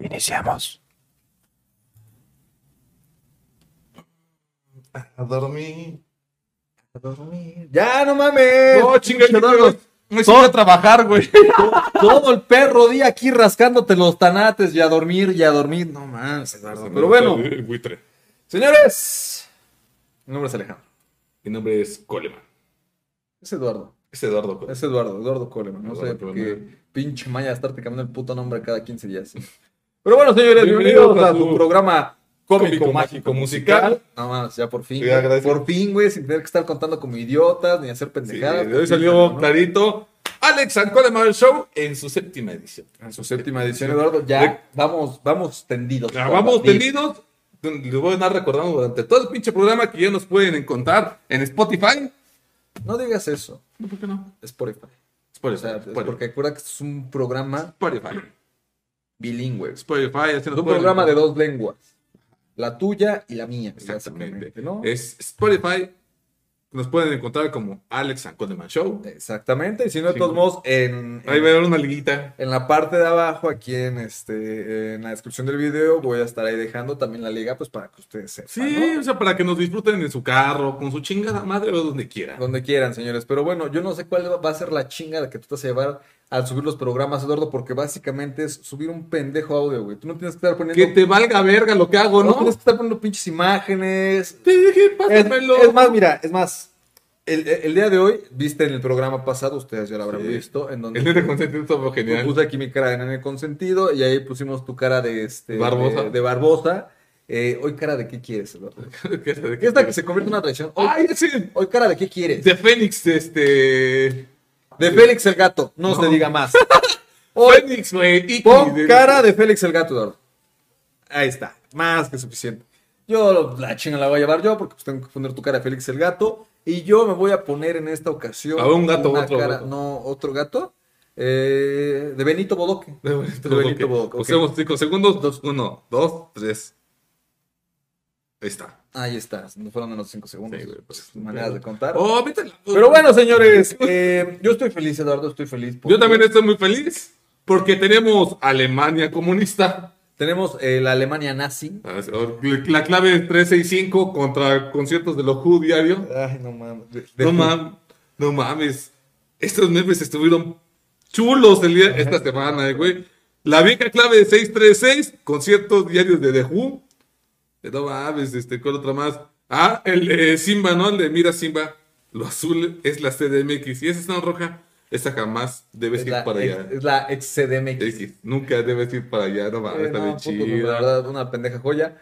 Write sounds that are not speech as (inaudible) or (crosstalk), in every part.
Iniciamos. A dormir. A dormir. Ya, no mames. No, chinga. Me voy a trabajar, güey. Todo el perro día aquí rascándote los tanates y a dormir y a dormir. No mames, Eduardo. Pero bueno, El buitre. señores. Mi nombre es Alejandro. Mi nombre es Coleman. Es Eduardo. Es Eduardo Coleman. Es Eduardo, Eduardo Coleman. No sé por qué pinche maya estarte cambiando el puto nombre cada 15 días. ¿sí? Pero bueno, señores, bienvenidos, Bienvenidos a a tu su programa cómico, cómico, mágico, musical. Nada más, ya por fin. Sí, güey. por fin, güey, sin tener que estar contando como idiotas ni hacer Sí, pendejadas. de hoy salió ¿no? clarito. Alex and Coleman Show en su séptima edición. En su séptima edición, Eduardo, ya vamos, vamos tendidos. Ya vamos batir. tendidos. Les voy a estar recordando durante todo el pinche programa que ya nos pueden encontrar en Spotify. No digas eso, No, ¿Por qué no? Spotify. Spotify. O sea, es Spotify. porque recuerda que es un programa Spotify. Bilingüe. Spotify. nos un programa de dos lenguas. La tuya y la mía. Exactamente. Es Spotify. Nos pueden encontrar como Alex and Coleman Show. Exactamente. Y si no, de Sí, todos modos, en, Ahí va a haber una liguita. En la parte de abajo, aquí en este, en la descripción del video, voy a estar ahí dejando también la liga, pues para que ustedes sepan, Sí, ¿no? o sea, para que nos disfruten en su carro, con su chingada madre o donde quiera. Donde quieran, señores. Pero bueno, yo no sé cuál va a ser la chinga de que tú te vas a llevar al subir los programas, Eduardo, porque básicamente es subir un pendejo audio, güey. Tú no tienes que estar poniendo. Que te valga verga lo que hago, no, ¿no? tienes que estar poniendo pinches imágenes. Te dije, pásamelo. es más, mira, es más. El, el día de hoy, viste en el programa pasado, ustedes ya lo habrán Sí. visto, en donde El nene consentido estuvo genial. Puse aquí mi cara de nene consentido y ahí pusimos tu cara de este Barbosa. De, de Barbosa. Eh, hoy cara de qué quieres, Eduardo? (laughs) ¿Qué es ¿Qué es la que se convierte en una traición? Hoy, Ay, sí. hoy cara de qué quieres? De Fénix, este. De Félix el gato, no, se diga más. (laughs) Hoy Fénix, güey. Pon cara de Félix el gato, Eduardo. Ahí está, más que suficiente. Yo la chinga la voy a llevar yo porque pues, tengo que poner tu cara de Félix el gato y yo me voy a poner en esta ocasión A ver, un gato, una otro cara, gato. no otro gato, eh, de Benito Bodoque. De Benito De Benito Bodoque. Bodoque. Hacemos cinco segundos. Dos, uno, dos, tres. Ahí está. Ahí está, no fueron en los 5 segundos. Sí, güey, pues, maneras de contar. Oh, Pero bueno, señores, eh, yo estoy feliz, Eduardo, estoy feliz. porque Yo también estoy muy feliz porque tenemos Alemania comunista. Tenemos eh, la Alemania nazi. La clave es 365 contra conciertos de lo Who diario. Ay, no mames. No mames, no mames. Estos memes estuvieron chulos el día, esta semana, eh, güey. La vieja clave de 636, conciertos diarios de The Who. Eh, No mames, este, ¿cuál otra más? Ah, el de Simba, ¿no? El de Mira Simba. Lo azul es la CDMX. Y esa está en roja. Esa jamás debes Es ir para ex, allá. es la ex CDMX. X. Nunca debes ir para allá, no mames, Eh, está no, bien chido. la verdad, una pendeja joya.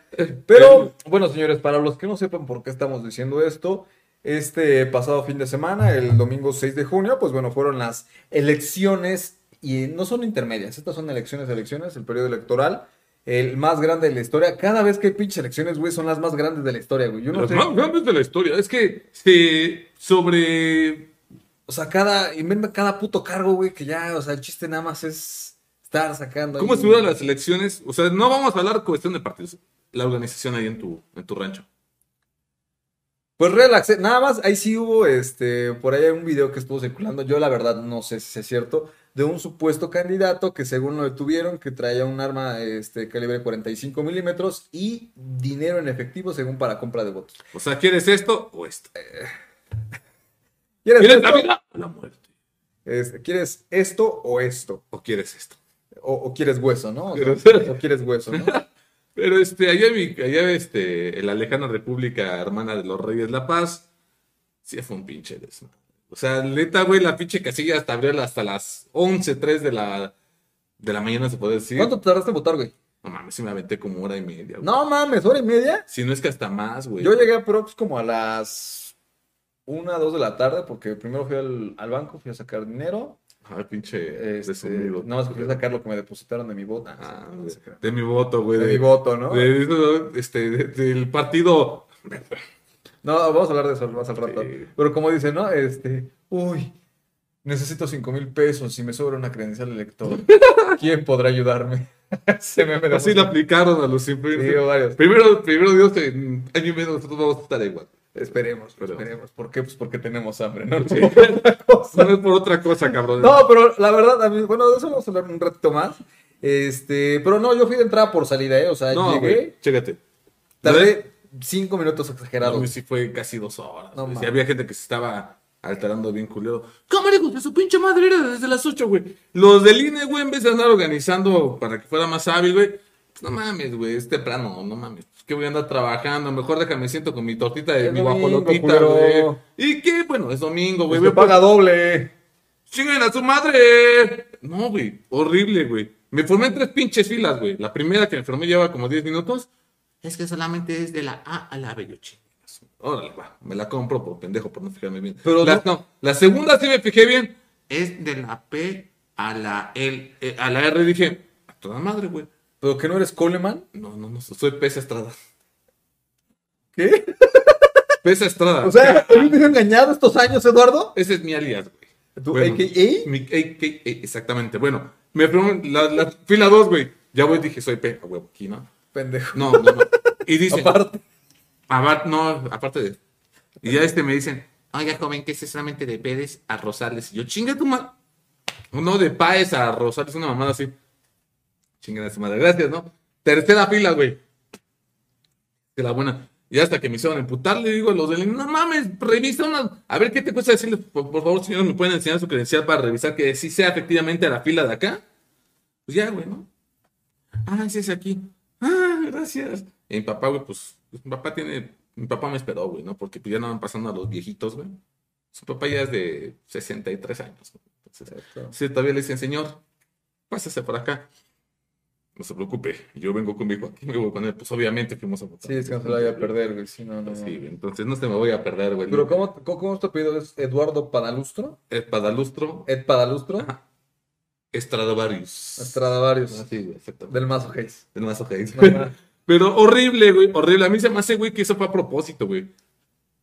Pero, bueno, señores, para los que no sepan por qué estamos diciendo esto, este pasado fin de semana, el domingo 6 de junio, pues bueno, fueron las elecciones, y no son intermedias, estas son elecciones, elecciones, el periodo electoral, el más grande de la historia. Cada vez que hay pinches elecciones, güey, son las más grandes de la historia, güey. Yo no sé. más grandes de la historia. Es que se sobre O sea, cada, inventa cada puto cargo, güey, que ya, o sea, el chiste nada más es estar sacando. ¿Cómo ahí- estuvieron las elecciones? O sea, no vamos a hablar cuestión de partidos. La organización ahí en tu, en tu rancho. Pues relax, nada más, ahí sí hubo, este, por ahí hay un video que estuvo circulando, yo la verdad no sé si es cierto, de un supuesto candidato que según lo detuvieron, que traía un arma, este, calibre 45 milímetros y dinero en efectivo según para compra de votos. O sea, ¿quieres esto o esto? (laughs) ¿Quieres, ¿Quieres esto? la vida o la muerte? Es- ¿Quieres esto o esto? ¿O quieres esto? O, o quieres hueso, ¿no? O, sea, ¿Quieres- o quieres hueso, ¿no? (laughs) Pero este, allá, en mi- allá este, en la lejana República Hermana de los Reyes La Paz, sí fue un pinche desmadre. O sea, neta, güey, la pinche casilla hasta abrió hasta las 11, 3 de la, de la mañana, se puede decir. ¿Cuánto tardaste en votar, güey? No mames, sí me aventé como hora y media. güey. No mames, hora y media. Si no es que hasta más, güey. Yo llegué a Prox como a las una, dos de la tarde, porque primero fui al, al banco, fui a sacar dinero. Ay, pinche Este, nada más que fui a sacar lo que me depositaron de mi voto. Ah, no de, de mi voto, güey. de De, mi voto, ¿no? de- este, de- del partido. No, vamos a hablar de eso más al rato. Sí. Pero como dice, ¿no? Este, uy, necesito cinco mil pesos y me sobra una credencial de lector. (laughs) ¿Quién podrá ayudarme? (laughs) Se me me Así lo aplicaron a los Sí, varios. Primero, primero Dios, en año y medio nosotros vamos a estar igual. Esperemos, Pero- esperemos. ¿Por qué? Pues porque tenemos hambre, ¿no? Sí. (laughs) No es por otra cosa, cabrón. No, pero la verdad, a mí, bueno, de eso vamos a hablar un ratito más. Este, pero no, yo fui de entrada por salida, ¿eh? O sea, No, llegué, güey, chécate. tardé cinco minutos exagerados. mí sí fue casi dos horas. No güey. Sí, había gente que se estaba alterando bien culero. Cámara, de su pinche madre, era desde las 8, güey. Los del INE, güey, en vez de andar organizando para que fuera más hábil, güey. pues no mames, güey, es temprano, no mames. Es que voy a andar trabajando. Mejor déjame siento con mi tortita de mi guajolotita, güey. ¿Y qué? Bueno, es domingo, güey. Pues me paga doble. ¡Chinguen a su madre! No, güey, horrible, güey. Me formé en tres pinches filas, güey. La primera que me formé lleva como 10 minutos. Es que solamente es de la A a la B, yo chingas. Órale, va. Me la compro por pendejo, por no fijarme bien. Pero la, no- la segunda sí me fijé bien. Es de la P a la L, eh, a la R. Dije, a toda madre, güey. ¿Pero que no eres Coleman? No, no, no, soy Pesa Estrada. ¿Qué? (laughs) Pesa Estrada. O sea, ¿te has engañado estos años, Eduardo? ese es mi alias, güey. ¿Tu Bueno, AKA? Mi AKA, exactamente. Bueno, me formé la, la fila 2, güey. Ya voy, dije, soy P, a huevo, aquí, ¿no? Pendejo. No, no, no. Y dice, Aparte. aparte, no, aparte de. Y ya este me dicen, oiga, joven, que es solamente de Pérez a Rosales. Y yo, chinga tu madre. No, de Páez a Rosales, una mamada así. Chinga su madre, gracias, ¿no? Tercera fila, güey. De la buena. Y hasta que me hicieron emputar, le digo a los del no mames, revisa una. A ver qué te cuesta decirle, por, por favor, señor, me pueden enseñar su credencial para revisar que sí sea efectivamente la fila de acá. Pues ya, güey, ¿no? Ah, sí es aquí. Ah, gracias. Y mi papá, güey, pues, mi papá tiene, mi papá me esperó, güey, ¿no? Porque pues, ya no van pasando a los viejitos, güey. Su papá ya es de 63 años. güey. Entonces, sí, todavía le dicen, señor, pásese por acá. No se preocupe, yo vengo con mi hijo aquí, me voy con él. Pues obviamente fuimos a votar. Sí, es que no se lo vaya a perder, güey. Sí, no, no. Sí, entonces no se me voy a perder, güey. Pero ¿cómo, cómo, cómo es tu apellido? ¿Es Eduardo Padalustro? El Padalustro, ¿Ed Padalustro? Ajá. Estradivarius. Estradavarius. Ah, sí, güey, exactamente. Del Mazo Hayes. Del mazo Hayes. No. (laughs) (laughs) Pero horrible, güey, horrible. A mí se me hace, güey, que eso fue a propósito, güey.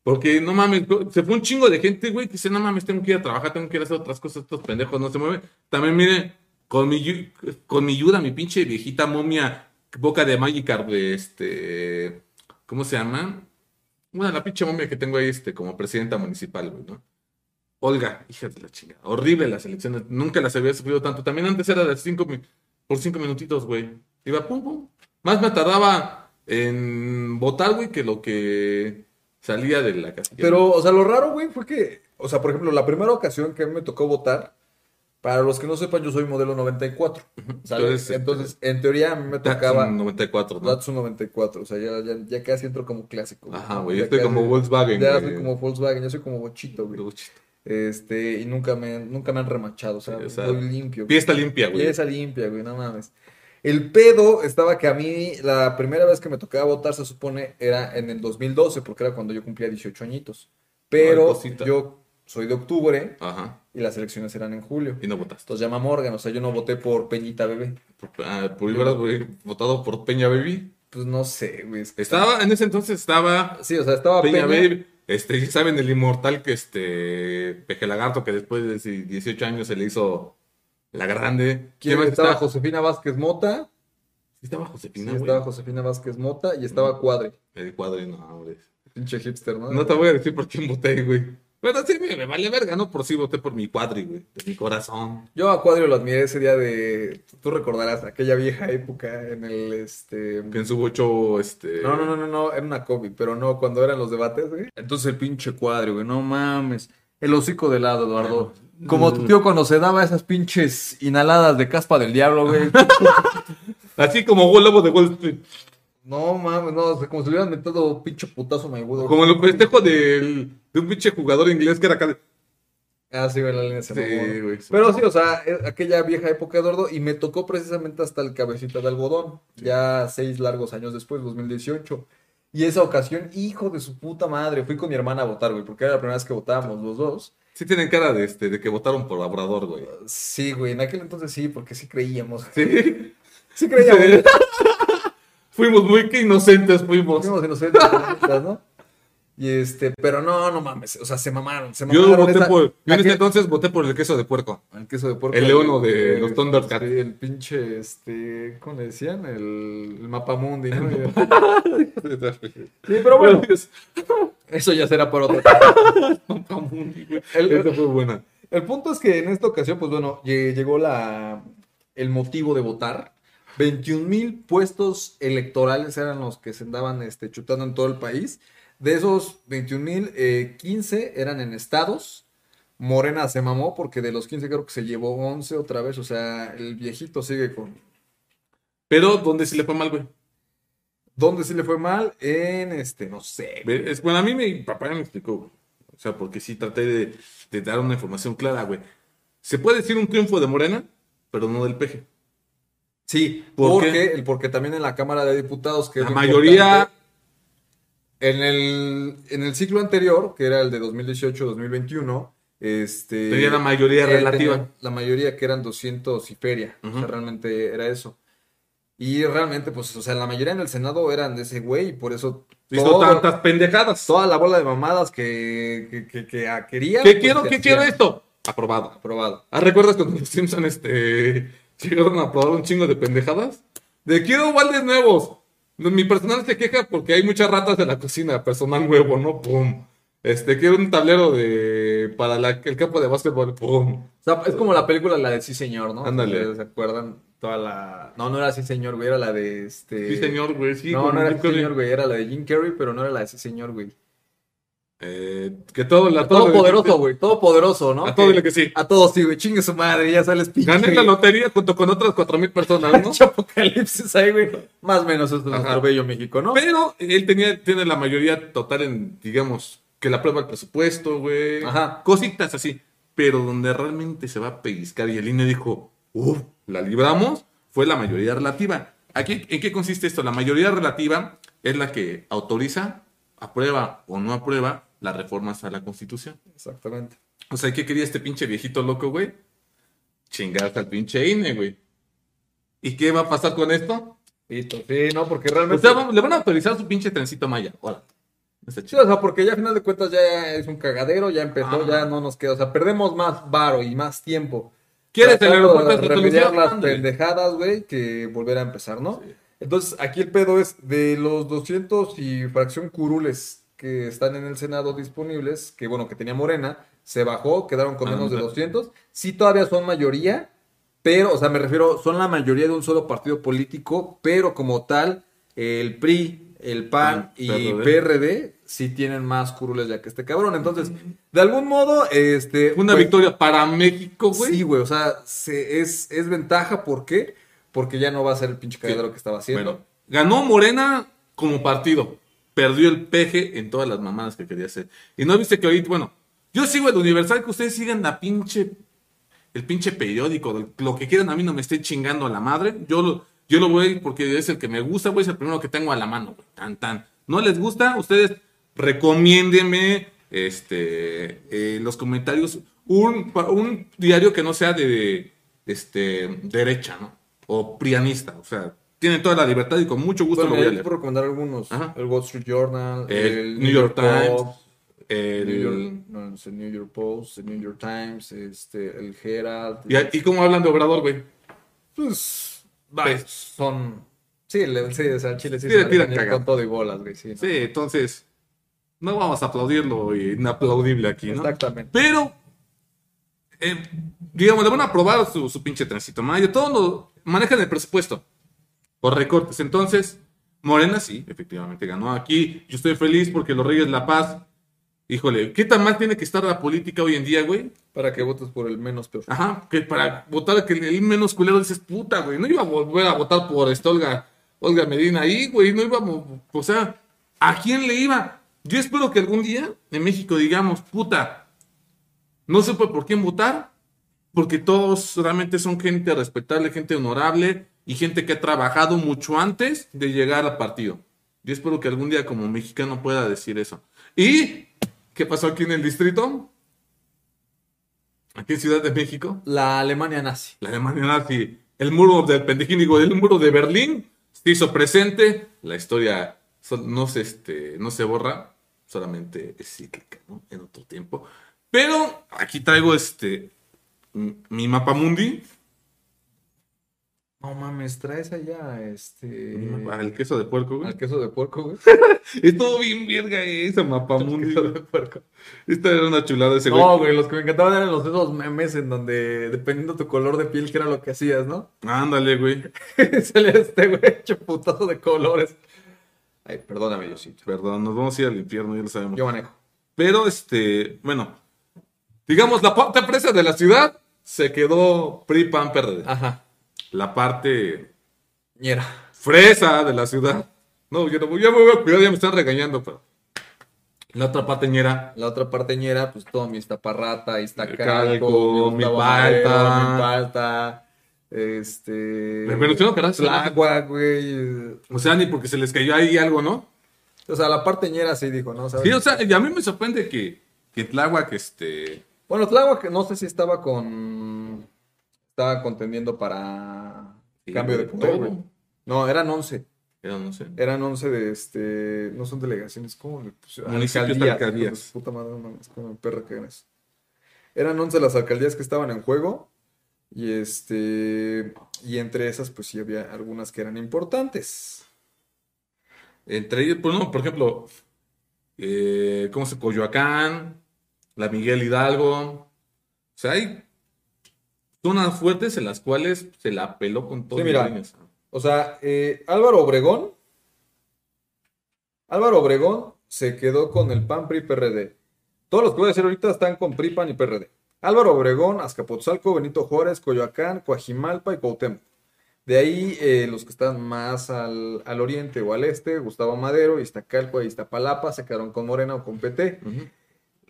Porque no mames, se fue un chingo de gente, güey, que dice, no mames, tengo que ir a trabajar, tengo que ir a hacer otras cosas, estos pendejos no se mueven. También, miren, con mi, con mi ayuda, mi pinche viejita momia, boca de Magikarp, de este, ¿cómo se llama? Bueno, la pinche momia que tengo ahí, este, como presidenta municipal, güey, ¿no? Olga, hija de la chingada. Horrible las elecciones. Nunca las había sufrido tanto. También antes era de cinco, por cinco minutitos, güey. Iba pum, pum. Más me tardaba en votar, güey, que lo que salía de la casilla. Pero, o sea, lo raro, güey, fue que, o sea, por ejemplo, la primera ocasión que a mí me tocó votar, para los que no sepan, yo soy modelo 94. ¿sale? Entonces, Entonces, en teoría a mí me Datsun tocaba 94, ¿no? Datsun 94, o sea, ya, ya, ya casi entro como clásico. Ajá, güey, yo estoy como Volkswagen, Ya güey. soy como Volkswagen, ya soy como bochito, güey. Este, y nunca me, nunca me han remachado, o sea, o sea, voy limpio. Fiesta limpia, güey. Pieza limpia, güey, no mames. El pedo estaba que a mí, la primera vez que me tocaba votar, se supone, era en el 2012, porque era cuando yo cumplía 18 añitos. Pero yo soy de octubre Ajá. y las elecciones eran en julio. Y no votaste. Entonces llama Morgan, o sea, yo no voté por Peñita Bebé. Por, ah, por hubieras, güey, votado por Peña Baby. Pues no sé, güey. es que- Estaba, en ese entonces estaba Sí, o sea, estaba Peña, Peña. Baby. Este, ya saben, el inmortal que este, Peje Lagarto, que después de 18 años se le hizo la grande. ¿Quién más estaba? está? Josefina Vázquez Mota. Sí, estaba Sí, Josefina, güey. estaba Josefina Vázquez Mota y estaba Cuadre. El cuadro, no, hombre. Pinche hipster, ¿no? No te voy a decir por quién voté, güey. Pero sí, me, me vale verga, ¿no? Por sí voté por mi cuadri, güey. De mi corazón. Yo a Cuadre lo admiré ese día de. Tú recordarás aquella vieja época en el este. Que en su bocho, este... No, no, no, no, no, era una COVID, pero no, cuando eran los debates, güey. Entonces el pinche cuadro, güey, no mames. El hocico de lado, Eduardo. Como tu tío cuando se daba esas pinches inhaladas de caspa del diablo, güey. (laughs) Así como Lobo de Wall Street. No mames, no, o sea, como si le hubieran metido pinche putazo Mayweather. Como el festejo del, de un pinche jugador inglés que era acá. de- Ah, sí, güey, la línea se Sí, güey. Pero sí, o sea, eh, aquella vieja época, Eduardo, y me tocó precisamente hasta el cabecita de algodón, ya seis largos años después, 2018. Y esa ocasión, hijo de su puta madre, fui con mi hermana a votar, güey, porque era la primera vez que votábamos los dos. Sí tienen cara de, este, de que votaron por Obrador, güey. Sí, güey, en aquel entonces sí, porque sí creíamos. Sí. Sí creíamos. Fuimos muy que inocentes, fuimos. Fuimos (laughs) inocentes, ¿no? Y este, pero no, no mames, o sea, se mamaron, se Yo voté esa- por. Yo en ese entonces voté por el queso de puerco. El queso de puerco. El leono de los Thundercats. Sí, el pinche, este, ¿cómo le decían? El, el mapamundi, ¿no? (laughs) sí, pero bueno, eso ya será por otro. (laughs) Esa fue buena. El punto es que en esta ocasión, pues bueno, lle- llegó la, el motivo de votar. 21 mil puestos electorales eran los que se andaban este, chutando en todo el país. De esos 21 mil, eh, 15 eran en estados. Morena se mamó porque de los 15 creo que se llevó 11 otra vez. O sea, el viejito sigue con... Pero, ¿dónde sí le fue mal, güey? ¿Dónde sí le fue mal? En este, no sé. Es, bueno, a mí mi papá me explicó, güey. O sea, porque sí traté de, de dar una información clara, güey. Se puede decir un triunfo de Morena, pero no del PG. Sí, ¿Por porque, qué? porque también en la Cámara de Diputados, que La mayoría, En el, en el ciclo anterior, que era el de 2018-2021, este... tenía la mayoría él relativa. La mayoría que eran 200 y feria. O sea, realmente era eso. Y realmente, pues, o sea, la mayoría en el Senado eran de ese güey y por eso Hizo tantas pendejadas. toda la bola de mamadas que, que, que, que ah, querían. ¿Qué pues, quiero? ¿Qué quiero esto? Aprobado. Aprobado. Ah, ¿recuerdas cuando los Simpson este, llegaron a aprobar un chingo de pendejadas? De quiero baldes nuevos. Mi personal se queja porque hay muchas ratas en la cocina. Personal nuevo, ¿no? Pum. Este, quiero un tablero de para la- el campo de básquetbol. Pum. O sea, es como la película, la de Sí Señor, ¿no? Ándale. ¿Se acuerdan? Toda la... No, no era Sí Señor, güey, era la de este... Sí, señor, güey. Sí, no, no era Sí. Señor, güey, era la de Jim Carrey, pero no era la de Sí Señor, güey. Eh, que todo, la, Todo todo- poderoso, güey, todo poderoso, ¿no? A todo dile que sí. A todos sí, güey, chingue su madre, ya sales pinche. Gané la lotería junto con otras cuatro mil personas, (laughs) ¿no? Apocalipsis ahí, güey. Más o menos es nuestro bello México, ¿no? Pero él tenía, tiene la mayoría total en, digamos, que la aprueba el presupuesto, güey. Ajá. Cositas así. Pero donde realmente se va a pellizcar y el INE dijo, uff, la libramos, fue la mayoría relativa. Aquí, ¿En qué consiste esto? La mayoría relativa es la que autoriza, aprueba o no aprueba las reformas a la Constitución. Exactamente. O sea, ¿qué quería este pinche viejito loco, güey? Chingarse al pinche INE, güey. ¿Y qué va a pasar con esto? Listo, sí, no, porque O realmente... sea, vamos- le van a autorizar su pinche trencito maya. Está Sí, o sea, porque ya a final de cuentas ya es un cagadero, ya empezó, Ajá. ya no nos queda, o sea, perdemos más varo y más tiempo. ¿Quieres de remediar las Ándale. pendejadas, güey, que volver a empezar, ¿no? Sí. Entonces, aquí el pedo es de los 200 y fracción curules que están en el Senado disponibles, que bueno, que tenía Morena, se bajó, quedaron con Ah, menos de claro. 200. Sí, todavía son mayoría, pero, o sea, me refiero, son la mayoría de un solo partido político, pero como tal, el PRI, el PAN El y PRD. PRD sí tienen más curules ya que este cabrón. Entonces, de algún modo, este... Una pues, victoria para México, güey. Sí, güey, o sea, se- es, es ventaja, ¿por qué? Porque ya no va a ser el pinche cagadero que estaba haciendo. Bueno, ganó Morena como partido. Perdió el peje en todas las mamadas que quería hacer. Y no viste que ahorita, bueno, yo sigo el Universal, que ustedes sigan la pinche, el pinche periódico, lo que quieran, a mí no me esté chingando a la madre. Yo lo, yo lo voy porque es el que me gusta, güey, es el primero que tengo a la mano, güey. Tan, tan. ¿No les gusta? Ustedes recomiéndenme, este, eh, los comentarios, un, un diario que no sea de, este, derecha, ¿no? O prianista, o sea, tienen toda la libertad y con mucho gusto Bueno, lo voy a yo te leer. puedo recomendar algunos. Ajá. El Wall Street Journal, El New York Times, Post, El- New York, no, es el New York Post, el New York Times, este, el Herald. ¿Y, y cómo hablan de Obrador, güey? Pues, Pues, son... Sí, le, sí, o sea, Chile sí, Sí, se cagada. con todo y bolas, güey, sí. ¿no? Sí, entonces, no vamos a aplaudirlo inaplaudible aquí, ¿no? Exactamente. Pero, eh, digamos, le van a aprobar su, su pinche tránsito maya. Todos lo manejan el presupuesto por recortes. Entonces, Morena sí, efectivamente ganó aquí. Yo estoy feliz porque los Reyes la Paz, híjole, ¿qué tan mal tiene que estar la política hoy en día, güey? Para que votes por el menos peor. Ajá, que para votar que el menos culero dices, puta, güey, no iba a volver a votar por esta Olga, Olga Medina ahí, güey, no íbamos, o sea, ¿a quién le iba? Yo espero que algún día en México digamos, puta, no supe por quién votar, porque todos realmente son gente respetable, gente honorable y gente que ha trabajado mucho antes de llegar al partido. Yo espero que algún día como mexicano pueda decir eso. ¿Y qué pasó aquí en el distrito? Aquí en Ciudad de México. La Alemania nazi. La Alemania nazi, el muro del pendejín, digo, el muro de Berlín se hizo presente. La historia no se, este, no se borra, solamente es cíclica, ¿no? En otro tiempo. Pero aquí traigo este mi mapa mundi. No mames, traes allá este. Al queso de puerco, güey. Al queso de puerco, güey. (laughs) Estuvo bien verga esa mapamundi. queso de puerco. Esta era una chulada ese güey. No, güey, los que me encantaban eran los de esos memes en donde, dependiendo tu color de piel, que era lo que hacías, ¿no? Ándale, güey. (laughs) Salía este güey hecho putazo de colores. Ay, perdóname, Diosito. Perdón, nos vamos a ir al infierno, ya lo sabemos. Yo manejo. Pero, este, bueno, digamos, la parte presa de la ciudad se quedó PRI, PAN, PRD. Ajá. La parte Ñera. fresa de la ciudad. No, yo no, ya me voy a cuidar, ya me están regañando, pero. La otra parte ñera. La otra parte ñera, pues todo mi Iztaparrata, Iztacalco, Calco, mi Gustavo Milpalta. Madero, Milpalta, este... Me mencionó que era- Tláhuac, güey. O sea, ni porque se les cayó ahí algo, ¿no? O sea, la parte ñera sí dijo, ¿no? ¿Sabes? Sí, o sea, y a mí me sorprende que, que Tláhuac, este. Bueno, Tláhuac no sé si estaba con... Estaba contendiendo para Sí, cambio de poder, güey. No, eran 11. Era, no sé. Eran 11 de este. No son delegaciones, ¿cómo le pusieron? Municipios, Alcaldías. Puta madre, no mames, como el perro que eres. Eran 11 las alcaldías que estaban en juego. Y este. Y entre esas, pues sí había algunas que eran importantes. Entre ellos, pues, no, por ejemplo, eh, ¿cómo se Coyoacán, la Miguel Hidalgo. O sea, hay zonas fuertes en las cuales se la peló con todo. Sí, mira. O sea, eh, Álvaro Obregón. Álvaro Obregón se quedó con el PAN, PRI, PRD. Todos los que voy a decir ahorita están con PRI, PAN y PRD. Álvaro Obregón, Azcapotzalco, Benito Juárez, Coyoacán, Coajimalpa y Cuauhtémoc. De ahí eh, los que están más al, al oriente o al este, Gustavo Madero, Iztacalco e Iztapalapa, se quedaron con Morena o con PT.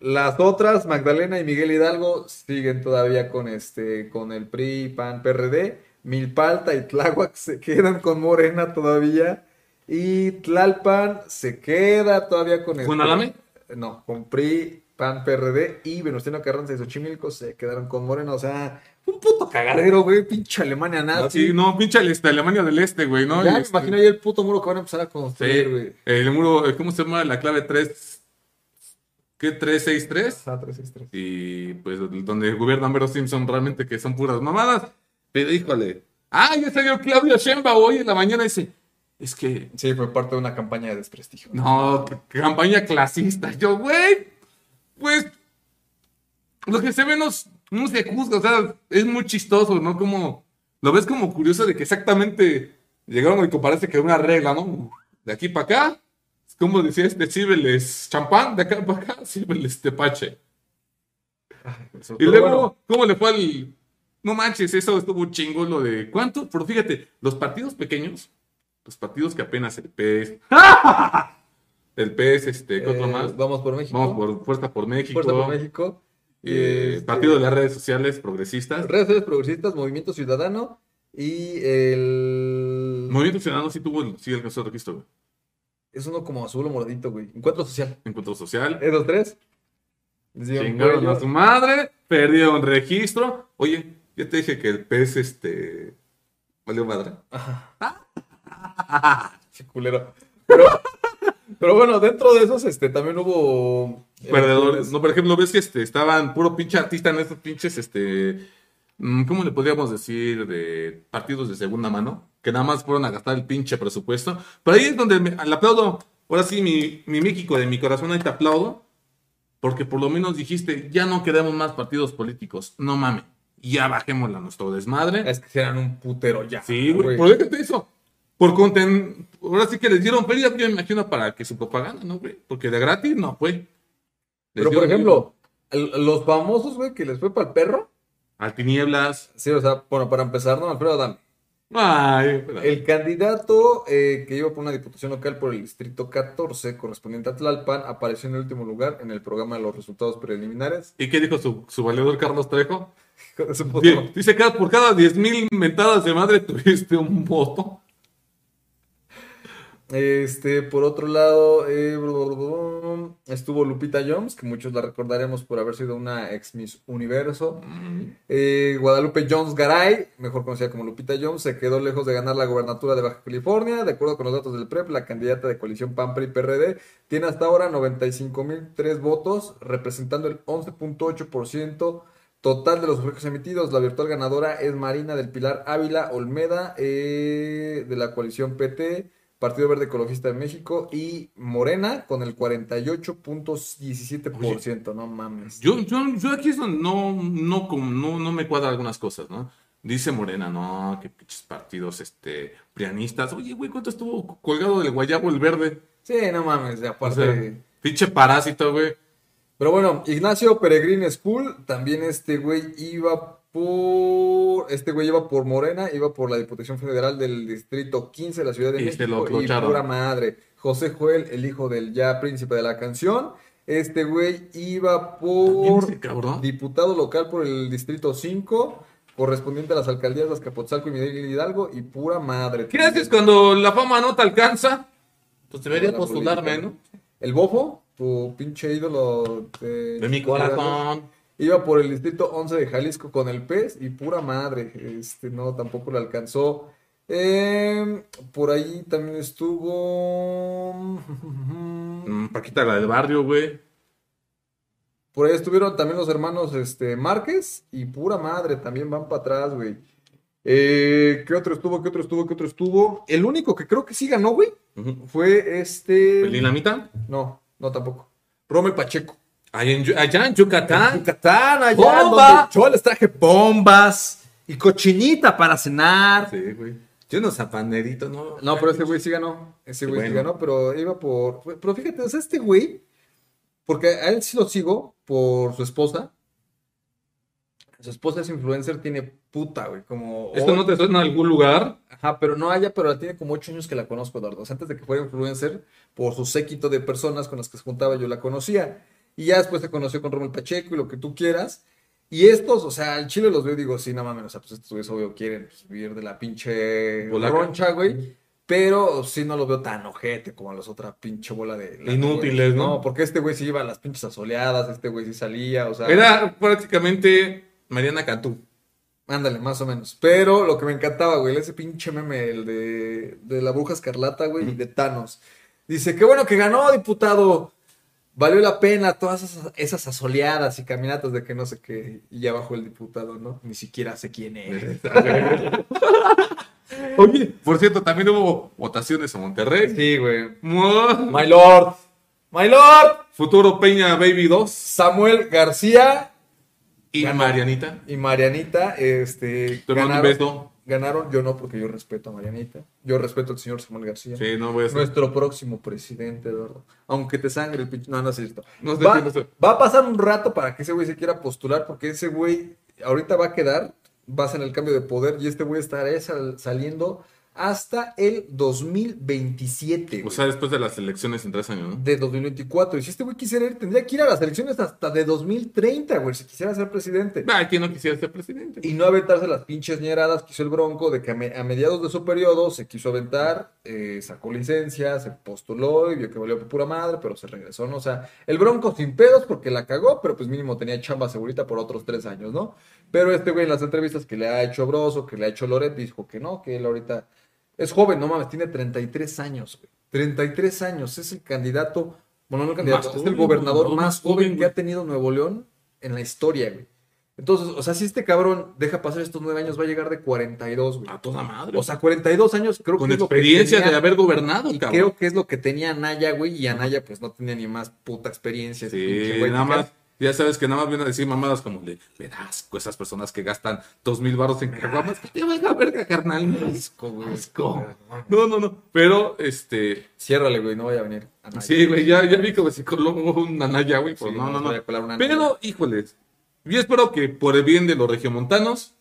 Las otras, Magdalena y Miguel Hidalgo, siguen todavía con este, con el PRI, PAN, PRD. Milpalta y Tláhuac se quedan con Morena todavía. Y Tlalpan se queda todavía con el ¿Con Adame? No, con PRI, PAN, PRD y Venustiano Carranza y Xochimilco se quedaron con Morena. O sea, un puto cagadero, güey. Pinche Alemania Ah, nazi. sí, no, pinche este, Alemania del Este, güey, ¿no? ya me este- imagino ahí el puto muro que van a empezar a Sí, construir, güey. el muro, eh, ¿cómo se llama? La clave 3. ¿Qué? 363. Ah, 363. Y pues donde gobierna Mero Simpson realmente que son puras mamadas. Pero híjole. Ah, ya salió Claudio Sheinbaum hoy en la mañana y dice, es que Sí, fue parte de una campaña de desprestigio. no, campaña clasista. Yo, güey, pues lo que se ve no, no se juzga, o sea, es muy chistoso, ¿no? Como lo ves como curioso de que exactamente llegaron y parece que una regla, ¿no? De aquí para acá, como decía este, sírveles champán, de acá para acá, sírveles tepache. Y Pero luego, bueno, ¿cómo le fue al.? No manches, eso estuvo chingo lo de. ¿Cuánto? Pero fíjate, los partidos pequeños, los partidos que apenas el PES. (laughs) el PES, este, ¿qué otro eh, más? Vamos por México. Vamos por Fuerza por México. Fuerza por México. eh, Este, partido de las redes sociales progresistas. Redes sociales progresistas, Movimiento Ciudadano y el... Movimiento Ciudadano sí tuvo el, sí alcanzó el registro, güey. Es uno como azul o moradito, güey. Encuentro social. Encuentro social. ¿Esos tres? Chingaron a su madre, perdieron registro. Oye, ya te dije que el PES, este. Valió madre. (laughs) Qué culero. Pero, pero bueno, dentro de esos, este, también hubo... Perdedores. No, por ejemplo, ves que este, estaban puro pinche artista en estos pinches, este, mm, ¿cómo le podríamos decir? De partidos de segunda mano, que nada más fueron a gastar el pinche presupuesto. Pero ahí es donde me, le aplaudo. Ahora sí, mi, mi México de mi corazón, ahí te aplaudo. Porque por lo menos dijiste, ya no queremos más partidos políticos. No mames. Ya bajémosla a nuestro desmadre. Es que eran un putero ya. Sí, güey. Por déjate eso. Por conten... Ahora sí que les dieron feria, yo me imagino, para que su propaganda, ¿no, güey? Porque de gratis no fue. Les Pero por ejemplo, el- los famosos, güey, que les fue para el perro. Al tinieblas. Sí, o sea, bueno, para empezar, ¿no? Alfredo Adame. Ay. El candidato eh, que iba por una diputación local por el distrito 14, correspondiente a Tlalpan, apareció en el último lugar en el programa de los resultados preliminares. ¿Y qué dijo su, su valedor Carlos Trejo? (laughs) Dice que por cada 10 mil mentadas de madre tuviste un voto. Este, por otro lado, eh, estuvo Lupita Jones, que muchos la recordaremos por haber sido una ex Miss Universo. Eh, Guadalupe Jones Garay, mejor conocida como Lupita Jones, se quedó lejos de ganar la gobernatura de Baja California. De acuerdo con los datos del PREP, la candidata de coalición PAN-PRI-PRD tiene hasta ahora 95.003 votos, representando el 11.8% Total de los sufragios emitidos, la virtual ganadora es Marina del Pilar Ávila Olmeda eh, de la coalición PT, Partido Verde Ecologista de México y Morena con el 48.17%, no mames. Yo, yo, yo aquí es donde no, no, no, no me cuadra algunas cosas, ¿no? Dice Morena, no, que pinches partidos este, prianistas. Oye, güey, ¿cuánto estuvo colgado del guayabo el verde? Sí, no mames, O aparte... sea, pinche parásito, güey. Pero bueno, Ignacio Peregrín School, también este güey iba por. Este güey iba por Morena, iba por la Diputación Federal del Distrito 15 de la Ciudad de Y se lo México. y pura madre. José Joel, el hijo del ya príncipe de la canción. Este güey iba por diputado local por el Distrito 5, correspondiente a las alcaldías de Azcapotzalco y Miguel Hidalgo, y pura madre. ¿Qué haces cuando la fama no te alcanza? Pues deberías La postularme, política. ¿no? El bofo, tu pinche ídolo de, De mi corazón. Iba por el distrito 11 de Jalisco con el pez y pura madre. Este, no, tampoco le alcanzó. Eh, por ahí también estuvo. (laughs) Mm, Paquita, la del barrio, güey. Por ahí estuvieron también los hermanos este, Márquez y pura madre, también van para atrás, güey. Eh, ¿qué otro estuvo? ¿Qué otro estuvo? ¿Qué otro estuvo? El único que creo que sí ganó, güey, fue este. ¿El dinamita? No, no tampoco. Rommel Pacheco. En allá en Yucatán. Yucatán, allá ¡Bomba! donde yo les traje Bombas y cochinita para cenar. Sí, güey. Yo no zapanerito, ¿no? No, pero ese güey sí ganó. Ese güey sí Bueno. ganó, pero iba por. Pero fíjate, o sea, este güey, porque a él sí lo sigo por su esposa. Su esposa es influencer, tiene puta, güey, como. ¿Esto no te suena a algún lugar? Ajá, pero no haya, pero tiene como ocho años que la conozco, Eduardo. O sea, antes de que fuera influencer, por su séquito de personas con las que se juntaba, yo la conocía. Y ya después se conoció con Romel Pacheco y lo que tú quieras. Y estos, o sea, al chile los veo y digo, sí, no mames, o sea, pues estos güeyes obvio quieren pues, vivir de la pinche Polaca. roncha, güey. Pero sí no los veo tan ojete como a los otra pinche bola de... Inútiles, ¿no? No, porque este güey sí iba a las pinches asoleadas, este güey sí salía, o sea... Era prácticamente Mariana Cantú. Ándale, más o menos. Pero lo que me encantaba, güey, ese pinche meme, el de, de la bruja escarlata, güey, y de Thanos. Dice, qué bueno que ganó, diputado. Valió la pena todas esas, esas asoleadas y caminatas de que no sé qué. Y ya bajó el diputado, ¿no? Ni siquiera sé quién es. (laughs) Oye, por cierto, también hubo votaciones en Monterrey. Sí, güey. My Lord. My Lord. Futuro Peña Baby 2 Samuel García y Ganó. Marianita. y Marianita, este, Te mando un ganaron, beso. Ganaron. Yo no, porque yo respeto a Marianita. Yo respeto al señor Samuel García. Sí, no voy a ser. Nuestro próximo presidente, Eduardo. Aunque te sangre el pinche. No, no es cierto. No va, va a pasar un rato para que ese güey se quiera postular, porque ese güey ahorita va a quedar, vas en el cambio de poder, y este güey estará sal- saliendo hasta el 2027. O sea, después de las elecciones en tres años, ¿no? de 2024. Y si este güey quisiera ir, tendría que ir a las elecciones hasta de 2030, güey, si quisiera ser presidente. Ay, ¿quién no quisiera ser presidente? Y no aventarse las pinches ñeradas que hizo el Bronco, de que a mediados de su periodo se quiso aventar, eh, sacó licencia, se postuló y vio que valió por pura madre, pero se regresó, ¿no? O sea, el Bronco sin pedos porque la cagó, pero pues mínimo tenía chamba segurita por otros tres años, ¿no? Pero este güey en las entrevistas que le ha hecho Broso, que le ha hecho Loret, dijo que no, que él ahorita es joven, no mames, tiene 33 años, güey. 33 años, es el candidato, bueno, no el candidato, Más es joven, el gobernador más joven joven, que ha tenido Nuevo León en la historia, güey. Entonces, o sea, si este cabrón deja pasar estos nueve años, va a llegar de 42, güey. A toda madre. O sea, 42 años creo con que es lo que experiencia tenía- de haber gobernado, y cabrón. creo que es lo que tenía Anaya, güey, y Anaya pues no tenía ni más puta experiencia. Sí, güey, nada más. Ya sabes que nada más vienen a decir mamadas como de, a esas personas que gastan dos mil baros en caguamas. Que te valga verga, carnal. Asco, güey. Asco. No, no, no. Pero, este. Ciérrale, güey, no vaya a venir. Anaya. Sí, güey, ya, ya vi que se coló un anaya, güey. Pues no, no, no, una. Pero, híjoles. Yo espero que por el bien de los regiomontanos,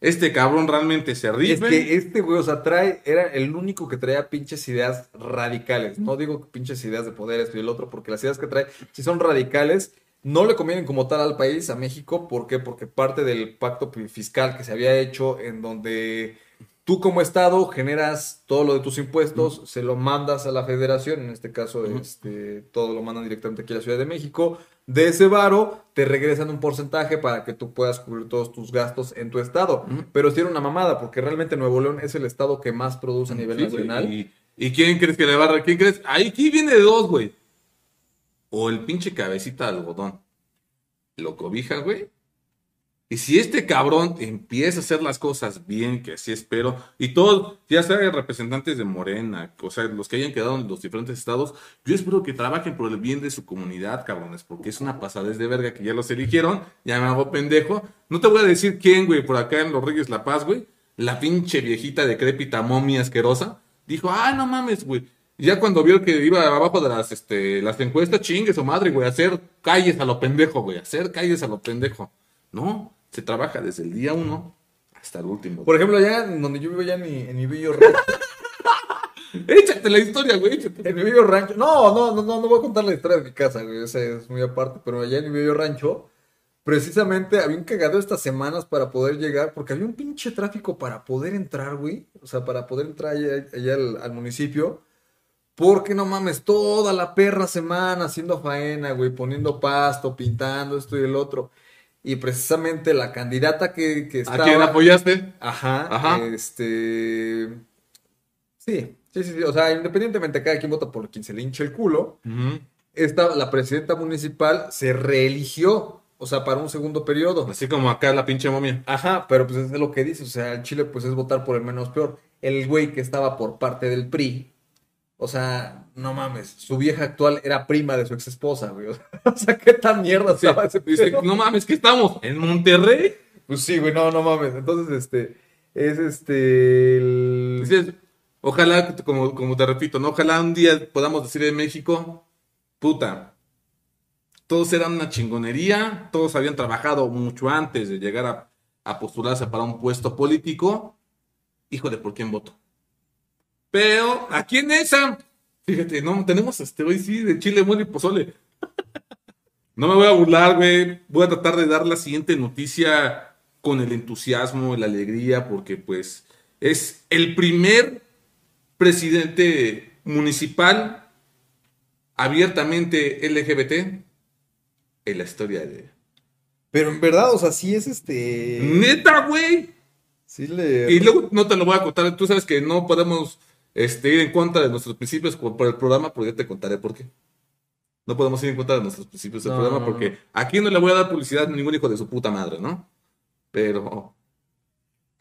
este cabrón realmente se Es rife. que este güey, o sea, trae, era el único que traía pinches ideas radicales. No digo que pinches ideas de poder, esto y el otro, porque las ideas que trae, si son radicales, no le convienen como tal al país, a México. ¿Por qué? Porque parte del pacto fiscal que se había hecho, en donde tú como Estado generas todo lo de tus impuestos, se lo mandas a la federación, en este caso, este, todo lo mandan directamente aquí a la Ciudad de México. De ese varo te regresan un porcentaje para que tú puedas cubrir todos tus gastos en tu estado. Pero sí era una mamada, porque realmente Nuevo León es el estado que más produce a nivel Sí, nacional. Y, ¿y quién crees que le va a ¿Quién crees? Ahí aquí viene de dos, güey. O el pinche cabecita de algodón. Lo cobija, güey. Y si este cabrón empieza a hacer las cosas bien, que así espero, y todos, ya sea representantes de Morena, o sea, los que hayan quedado en los diferentes estados, yo espero que trabajen por el bien de su comunidad, cabrones, porque es una pasadez de verga que ya los eligieron, ya me hago pendejo. No te voy a decir quién, güey, por acá en Los Reyes La Paz, güey, la pinche viejita decrépita momia asquerosa, dijo, ah, no mames, güey. Ya cuando vio que iba abajo de las, este, las encuestas, chingues o madre, güey, hacer calles a lo pendejo, güey, hacer calles a lo pendejo. No, se trabaja desde el día uno hasta el último. Por ejemplo, allá en donde yo vivo, ya en mi, en mi bello rancho. (laughs) Échate la historia, güey, échate. en mi bello rancho. No, no, no, no, no voy a contar la historia de mi casa, güey. Esa es muy aparte. Pero allá en mi bello rancho, precisamente había un cagado estas semanas para poder llegar, porque había un pinche tráfico para poder entrar, güey. O sea, para poder entrar allá, allá al, al municipio. Porque no mames, toda la perra semana haciendo faena, güey, poniendo pasto, pintando esto y el otro. Y precisamente la candidata que, que ¿A estaba. quién apoyaste? Ajá. Ajá. Este. Sí, sí, sí, sí. O sea, independientemente de cada quien vota por quien se le hinche el culo, esta, la presidenta municipal se reeligió. O sea, para un segundo periodo. Así como acá la pinche momia. Ajá, pero pues es lo que dice. O sea, en Chile, pues es votar por el menos peor. El güey que estaba por parte del PRI. O sea, no mames. Su vieja actual era prima de su ex esposa, güey. (laughs) O sea, qué tan mierda estaba ese Dice, pedo? no mames, ¿qué estamos? ¿En Monterrey? Pues sí, güey, no, no mames. Entonces, este. Es este. el- ojalá, como, como te repito, ¿no? Ojalá un día podamos decir en México, puta, todos eran una chingonería, todos habían trabajado mucho antes de llegar a, a postularse para un puesto político. Híjole, ¿por quién voto? Pero, aquí en esa, fíjate, no, tenemos este hoy sí, de chile, mole y pozole. No me voy a burlar, güey. Voy a tratar de dar la siguiente noticia con el entusiasmo la alegría, porque pues es el primer presidente municipal abiertamente LGBT en la historia de... Pero en verdad, o sea, sí es este. Neta, güey. Sí le. Y luego no te lo voy a contar. Tú sabes que no podemos este, ir en contra de nuestros principios por, el programa, pero ya te contaré por qué. No podemos ir en contra de nuestros principios del No, programa no, no. porque aquí no le voy a dar publicidad a ningún hijo de su puta madre, ¿no? Pero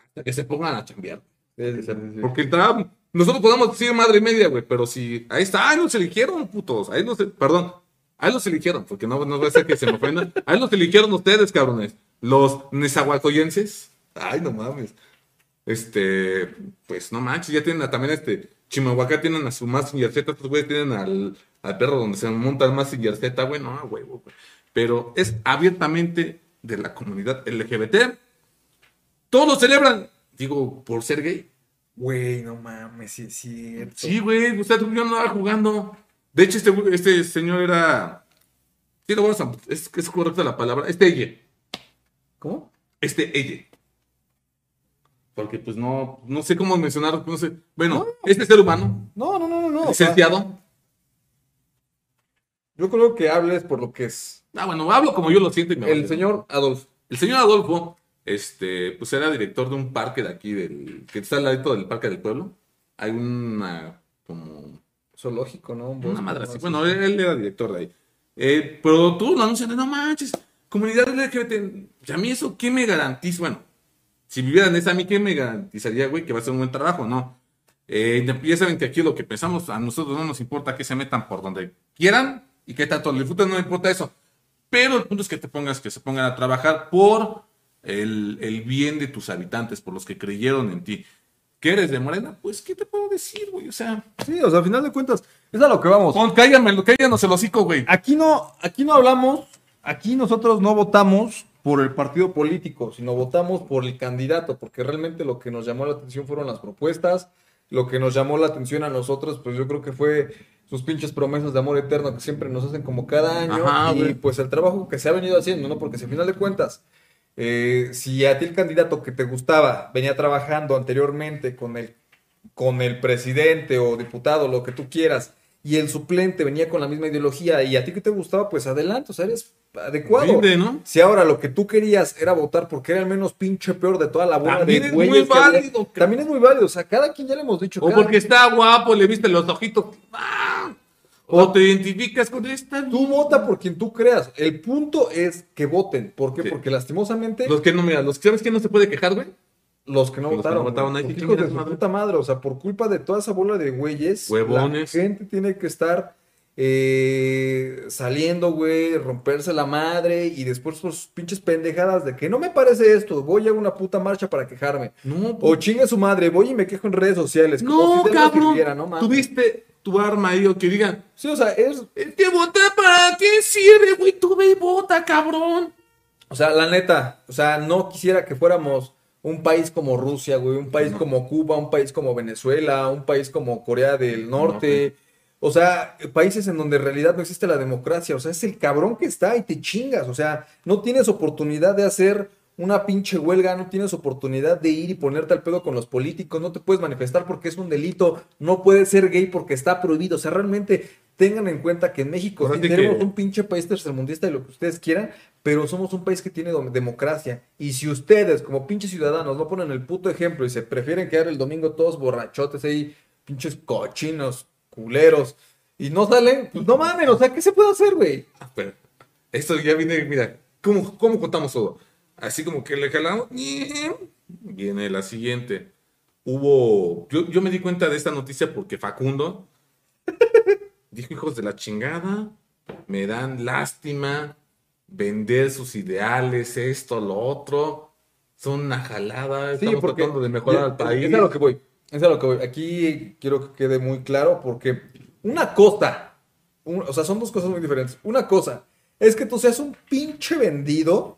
hasta que se pongan a chambear. Sí, sí, sí, sí. Porque el nosotros podemos decir madre y media, güey, pero si ahí está, ahí los eligieron, putos, ahí los, perdón, ahí los eligieron, porque no, no va a ser que se me ofendan, ahí los eligieron ustedes, cabrones, los nezahualcoyenses, ay, no mames, este, pues no manches, ya tienen a- también este, Chimahuacá tienen a su Massinger Z, estos güeyes tienen al, al perro donde se monta el Massinger Z, güey, no, güey, güey, pero es abiertamente de la comunidad LGBT, todos lo celebran, digo, por ser gay. Güey, no mames, sí es cierto. Sí, güey, usted yo no andaba jugando. De hecho, este, este señor era. Sí, lo vamos a. Es, es correcta la palabra. Este ella. ¿Cómo? Este ella. Porque, pues no. No sé cómo mencionar. No sé. Bueno, este ser humano. No, no, no, no, no. o sea, Licenciado. yo creo que hables por lo que es. Ah, bueno, hablo como yo lo siento. y me El vale. señor Adolfo. El señor Adolfo. Este, pues era director de un parque de aquí, del. Que está al ladito del parque del pueblo. Hay una. Como. Zoológico, ¿no? Un Una madre. Bueno, él, él era director de ahí. Eh, pero tú lo anuncian de no manches, comunidad LGBT. Y a mí eso, ¿qué me garantiza? Bueno, si viviera en esa, ¿a mí qué me garantizaría, güey, que va a ser un buen trabajo? No. Eh, ya saben que aquí lo que pensamos, a nosotros no nos importa que se metan por donde quieran y que tanto le disfruten, no importa eso. Pero el punto es que te pongas, que se pongan a trabajar por el, el bien de tus habitantes, por los que creyeron en ti. ¿Que eres de Morena? Pues, ¿qué te puedo decir, güey? O sea, Sí, o sea, al final de cuentas, es a lo que vamos. pon, cállame, cállanos el hocico, güey. Aquí no, aquí no hablamos, aquí nosotros no votamos por el partido político, sino votamos por el candidato, porque realmente lo que nos llamó la atención fueron las propuestas, lo que nos llamó la atención a nosotros, pues yo creo que fue sus pinches promesas de amor eterno que siempre nos hacen como cada año Ajá, y güey. pues el trabajo que se ha venido haciendo, ¿no? Porque si al final de cuentas, eh, si a ti el candidato que te gustaba venía trabajando anteriormente con el, con el presidente o diputado, lo que tú quieras, y el suplente venía con la misma ideología y a ti que te gustaba, pues adelante, o sea, eres adecuado. Rinde, ¿no? Si ahora lo que tú querías era votar porque era el menos pinche peor de toda la bola También de es muy válido, que- También es muy válido, o sea, cada quien ya le hemos dicho. O porque está guapo, le viste los ojitos. ¡Ah! O te identificas con esta. Tú vota por quien tú creas. El punto es que voten. ¿Por qué? Sí. Porque lastimosamente Los que no, mira, los que sabes que no se puede quejar, güey. Los que no Los que votaron, no votaron, que los hijos de su madre. puta madre, o sea, por culpa de toda esa bola de güeyes, Huevones. la gente tiene que estar eh, saliendo, güey, romperse la madre y después sus pinches pendejadas de que no me parece esto, voy a una puta marcha para quejarme. No, O chingue su madre, voy y me quejo en redes sociales. como no, si cabrón. sirviera, no. Tuviste tu arma ahí o que digan, Sí, o sea, es, es que vota para qué sirve, güey. Tú ve y vota, cabrón. O sea, la neta, o sea, no quisiera que fuéramos un país como Rusia, güey, un país como Cuba, un país como Venezuela, un país como Corea del Norte. O sea, países en donde en realidad no existe la democracia. O sea, es el cabrón que está y te chingas. O sea, no tienes oportunidad de hacer una pinche huelga, no tienes oportunidad de ir y ponerte al pedo con los políticos, no te puedes manifestar porque es un delito, no puedes ser gay porque está prohibido. O sea, realmente tengan en cuenta que en México sí tenemos que- un pinche país tercermundista y lo que ustedes quieran, pero somos un país que tiene democracia. Y si ustedes, como pinches ciudadanos, no ponen el puto ejemplo y se prefieren quedar el domingo todos borrachotes ahí, pinches cochinos, culeros, y no salen, pues no mames, o sea, ¿qué se puede hacer, güey? Ah, pero esto ya viene, mira, ¿cómo, cómo contamos todo? Así como que le jalamos. Viene la siguiente. Hubo. Yo, yo me di cuenta de esta noticia porque Facundo (laughs) dijo: hijos de la chingada, me dan lástima vender sus ideales, esto, lo otro. Son una jalada. Estamos tratando de mejorar ya, al país. Es a lo que voy. Es a lo que voy. Aquí quiero que quede muy claro porque una cosa, un- o sea, son dos cosas muy diferentes. Una cosa es que tú seas un pinche vendido.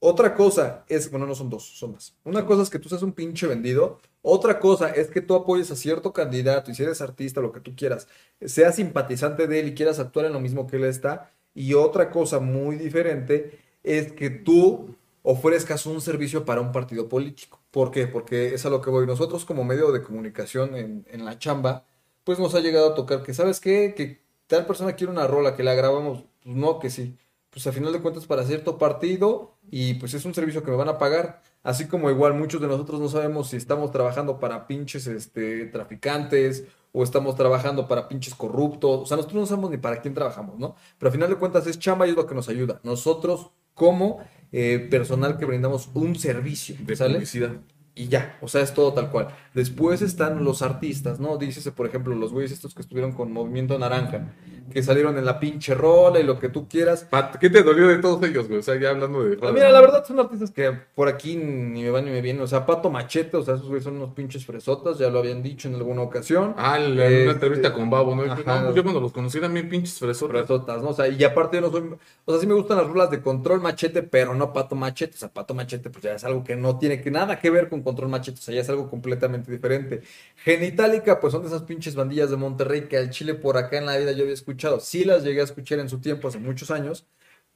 Otra cosa es, bueno, no son dos, son más. Una cosa es que tú seas un pinche vendido. Otra cosa es que tú apoyes a cierto candidato y si eres artista, lo que tú quieras, seas simpatizante de él y quieras actuar en lo mismo que él está. Y otra cosa muy diferente es que tú ofrezcas un servicio para un partido político. ¿Por qué? Porque es a lo que voy. Nosotros como medio de comunicación en, en la chamba, pues nos ha llegado a tocar que, ¿sabes qué? Que tal persona quiere una rola, que la grabamos. Pues no, que sí. Pues a final de cuentas para cierto partido y pues es un servicio que me van a pagar. Así como igual muchos de nosotros no sabemos si estamos trabajando para pinches este, traficantes o estamos trabajando para pinches corruptos. O sea, nosotros no sabemos ni para quién trabajamos, ¿no? Pero a final de cuentas es chamba y es lo que nos ayuda. Nosotros como eh, personal que brindamos un servicio, de ¿sale? publicidad. Y ya, o sea, es todo tal cual. Después están los artistas, ¿no? Dícese, por ejemplo, los güeyes estos que estuvieron con Movimiento Naranja, que salieron en la pinche rola y lo que tú quieras. ¿Qué te dolió de todos ellos, güey? O sea, ya hablando de. Ah, Mira, la verdad son artistas que por aquí ni me van ni me vienen. O sea, Pato Machete, o sea, esos güeyes son unos pinches fresotas, ya lo habían dicho en alguna ocasión. Ah, Este, una entrevista con Babo, ¿no? Ajá. no, yo cuando los conocí eran bien pinches fresotas. fresotas, ¿no? O sea, y aparte yo no soy, o sea, sí me gustan las rolas de Control Machete, pero no Pato Machete, o sea, Pato Machete pues ya es algo que no tiene que nada que ver con Control Machete, o sea, ya es algo completamente diferente. Genitalica, pues son de esas pinches bandillas de Monterrey que al Chile por acá en la vida yo había escuchado, sí las llegué a escuchar en su tiempo, hace muchos años,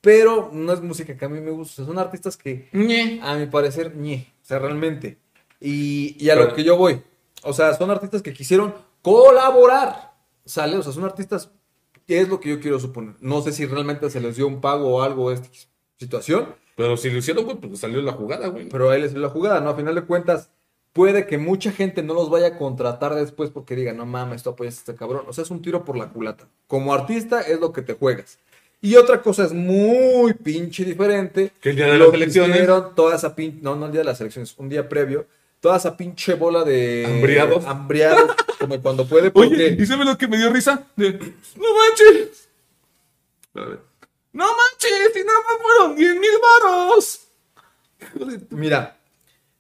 pero no es música que a mí me gusta, o sea, son artistas que Ñe. a mi parecer, ñe, o sea, realmente. Y, y a Pero- lo que yo voy, o sea, son artistas que quisieron colaborar, ¿sale? O sea, son artistas, ¿qué es lo que yo quiero suponer? No sé si realmente se les dio un pago o algo a esta situación, Pero si lo hicieron, güey, pues salió la jugada, güey. pero a él es la jugada, ¿no? A final de cuentas, puede que mucha gente no los vaya a contratar después porque diga, no mames, tú apoyas a este cabrón. O sea, es un tiro por la culata. Como artista es lo que te juegas. Y otra cosa es muy pinche diferente. Que el día de lo las elecciones. hicieron toda esa pinche, no, no el día de las elecciones, un día previo, toda esa pinche bola de Hambriados. hambriados, como cuando puede, (laughs) porque Oye, ¿y sabes lo que me dio risa? De, no manches. A ver. No manches, y nada más fueron 10 mil varos. Mira,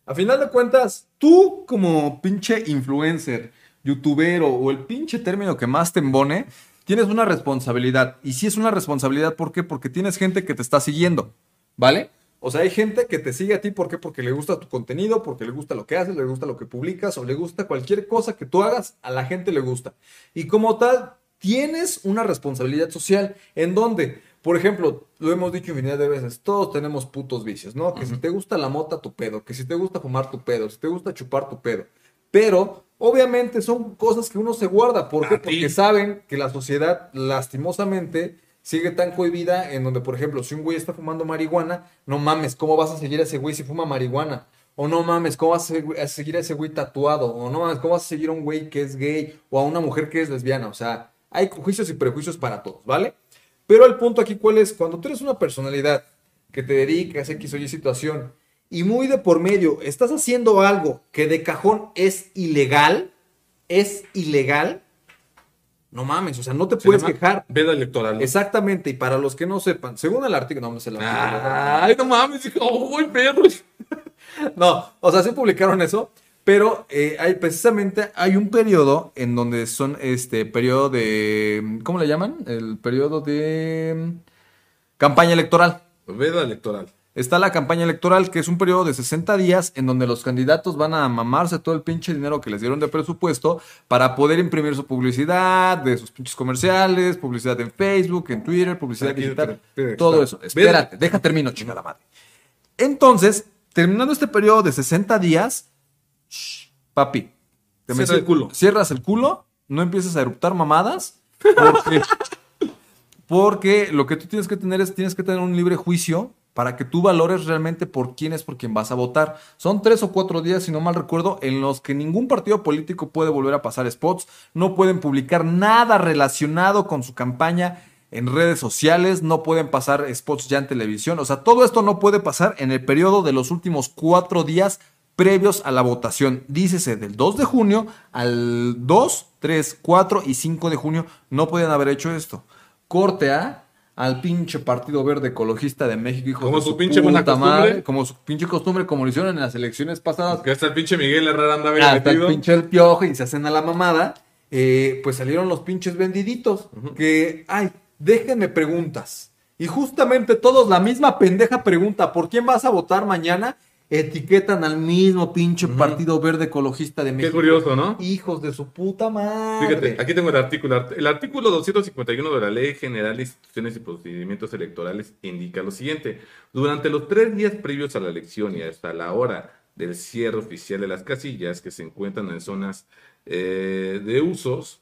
a final de cuentas, tú como pinche influencer, youtubero o el pinche término que más te embone, tienes una responsabilidad. Y si es una responsabilidad, ¿por qué? Porque tienes gente que te está siguiendo, ¿vale? O sea, hay gente que te sigue a ti, ¿por qué? Porque le gusta tu contenido, porque le gusta lo que haces, le gusta lo que publicas o le gusta cualquier cosa que tú hagas, a la gente le gusta. Y como tal, tienes una responsabilidad social en donde, por ejemplo, lo hemos dicho infinidad de veces, todos tenemos putos vicios, ¿no? Que si te gusta la mota, tu pedo, que si te gusta fumar, tu pedo, si te gusta chupar, tu pedo. Pero, obviamente, son cosas que uno se guarda. ¿Por qué? Porque saben que la sociedad, lastimosamente, sigue tan cohibida en donde, por ejemplo, si un güey está fumando marihuana, no mames, ¿cómo vas a seguir a ese güey si fuma marihuana? O no mames, ¿cómo vas a seguir a ese güey tatuado? O no mames, ¿cómo vas a seguir a un güey que es gay o a una mujer que es lesbiana? O sea, hay juicios y prejuicios para todos, ¿vale? Pero el punto aquí, ¿cuál es? Cuando tú eres una personalidad que te dedicas a X o Y situación y muy de por medio estás haciendo algo que de cajón es ilegal, es ilegal, no mames, o sea, no te Se puedes quejar. Veda electoral. ¿no? Exactamente, y para los que no sepan, según el artículo, no, no sé la Ay, no mames, dije, oh, perro. (laughs) No, o sea, sí publicaron eso, pero eh, hay precisamente hay un periodo en donde son este periodo de ¿cómo le llaman? El periodo de mm, campaña electoral. Veda electoral. Está la campaña electoral, que es un periodo de 60 días en donde los candidatos van a mamarse todo el pinche dinero que les dieron de presupuesto para poder imprimir su publicidad, de sus pinches comerciales, publicidad en Facebook, en Twitter, publicidad Aquí, digital, todo está. eso. Espérate, deja termino, chingada madre. Entonces, terminando este periodo de 60 días, papi, te Cierra el culo. Cierras el culo, no empieces a eruptar mamadas, porque, (laughs) porque lo que tú tienes que tener es, tienes que tener un libre juicio para que tú valores realmente por quién es por quien vas a votar. Son tres o cuatro días, si no mal recuerdo, en los que ningún partido político puede volver a pasar spots, no pueden publicar nada relacionado con su campaña en redes sociales, no pueden pasar spots ya en televisión, o sea, todo esto no puede pasar en el periodo de los últimos cuatro días previos a la votación. Dícese del 2 de junio al 2, 3, 4 y 5 de junio no pueden haber hecho esto. Corte A al pinche Partido Verde Ecologista de México, hijos Como de su pinche puta costumbre. madre, como su pinche costumbre, como lo hicieron en las elecciones pasadas, Que hasta el pinche Miguel Herrera andaba hasta el pinche el piojo y se hacen a la mamada, eh, pues salieron los pinches vendiditos. Que, ay, déjenme preguntas. Y justamente todos la misma pendeja pregunta, ¿por quién vas a votar mañana? Etiquetan al mismo pinche Partido Verde Ecologista de Qué México. curioso, ¿no? Hijos de su puta madre. Fíjate, aquí tengo el artículo. El artículo 251 de la Ley General de Instituciones y Procedimientos Electorales indica lo siguiente. Durante los tres días previos a la elección y hasta la hora del cierre oficial de las casillas que se encuentran en zonas eh, de usos,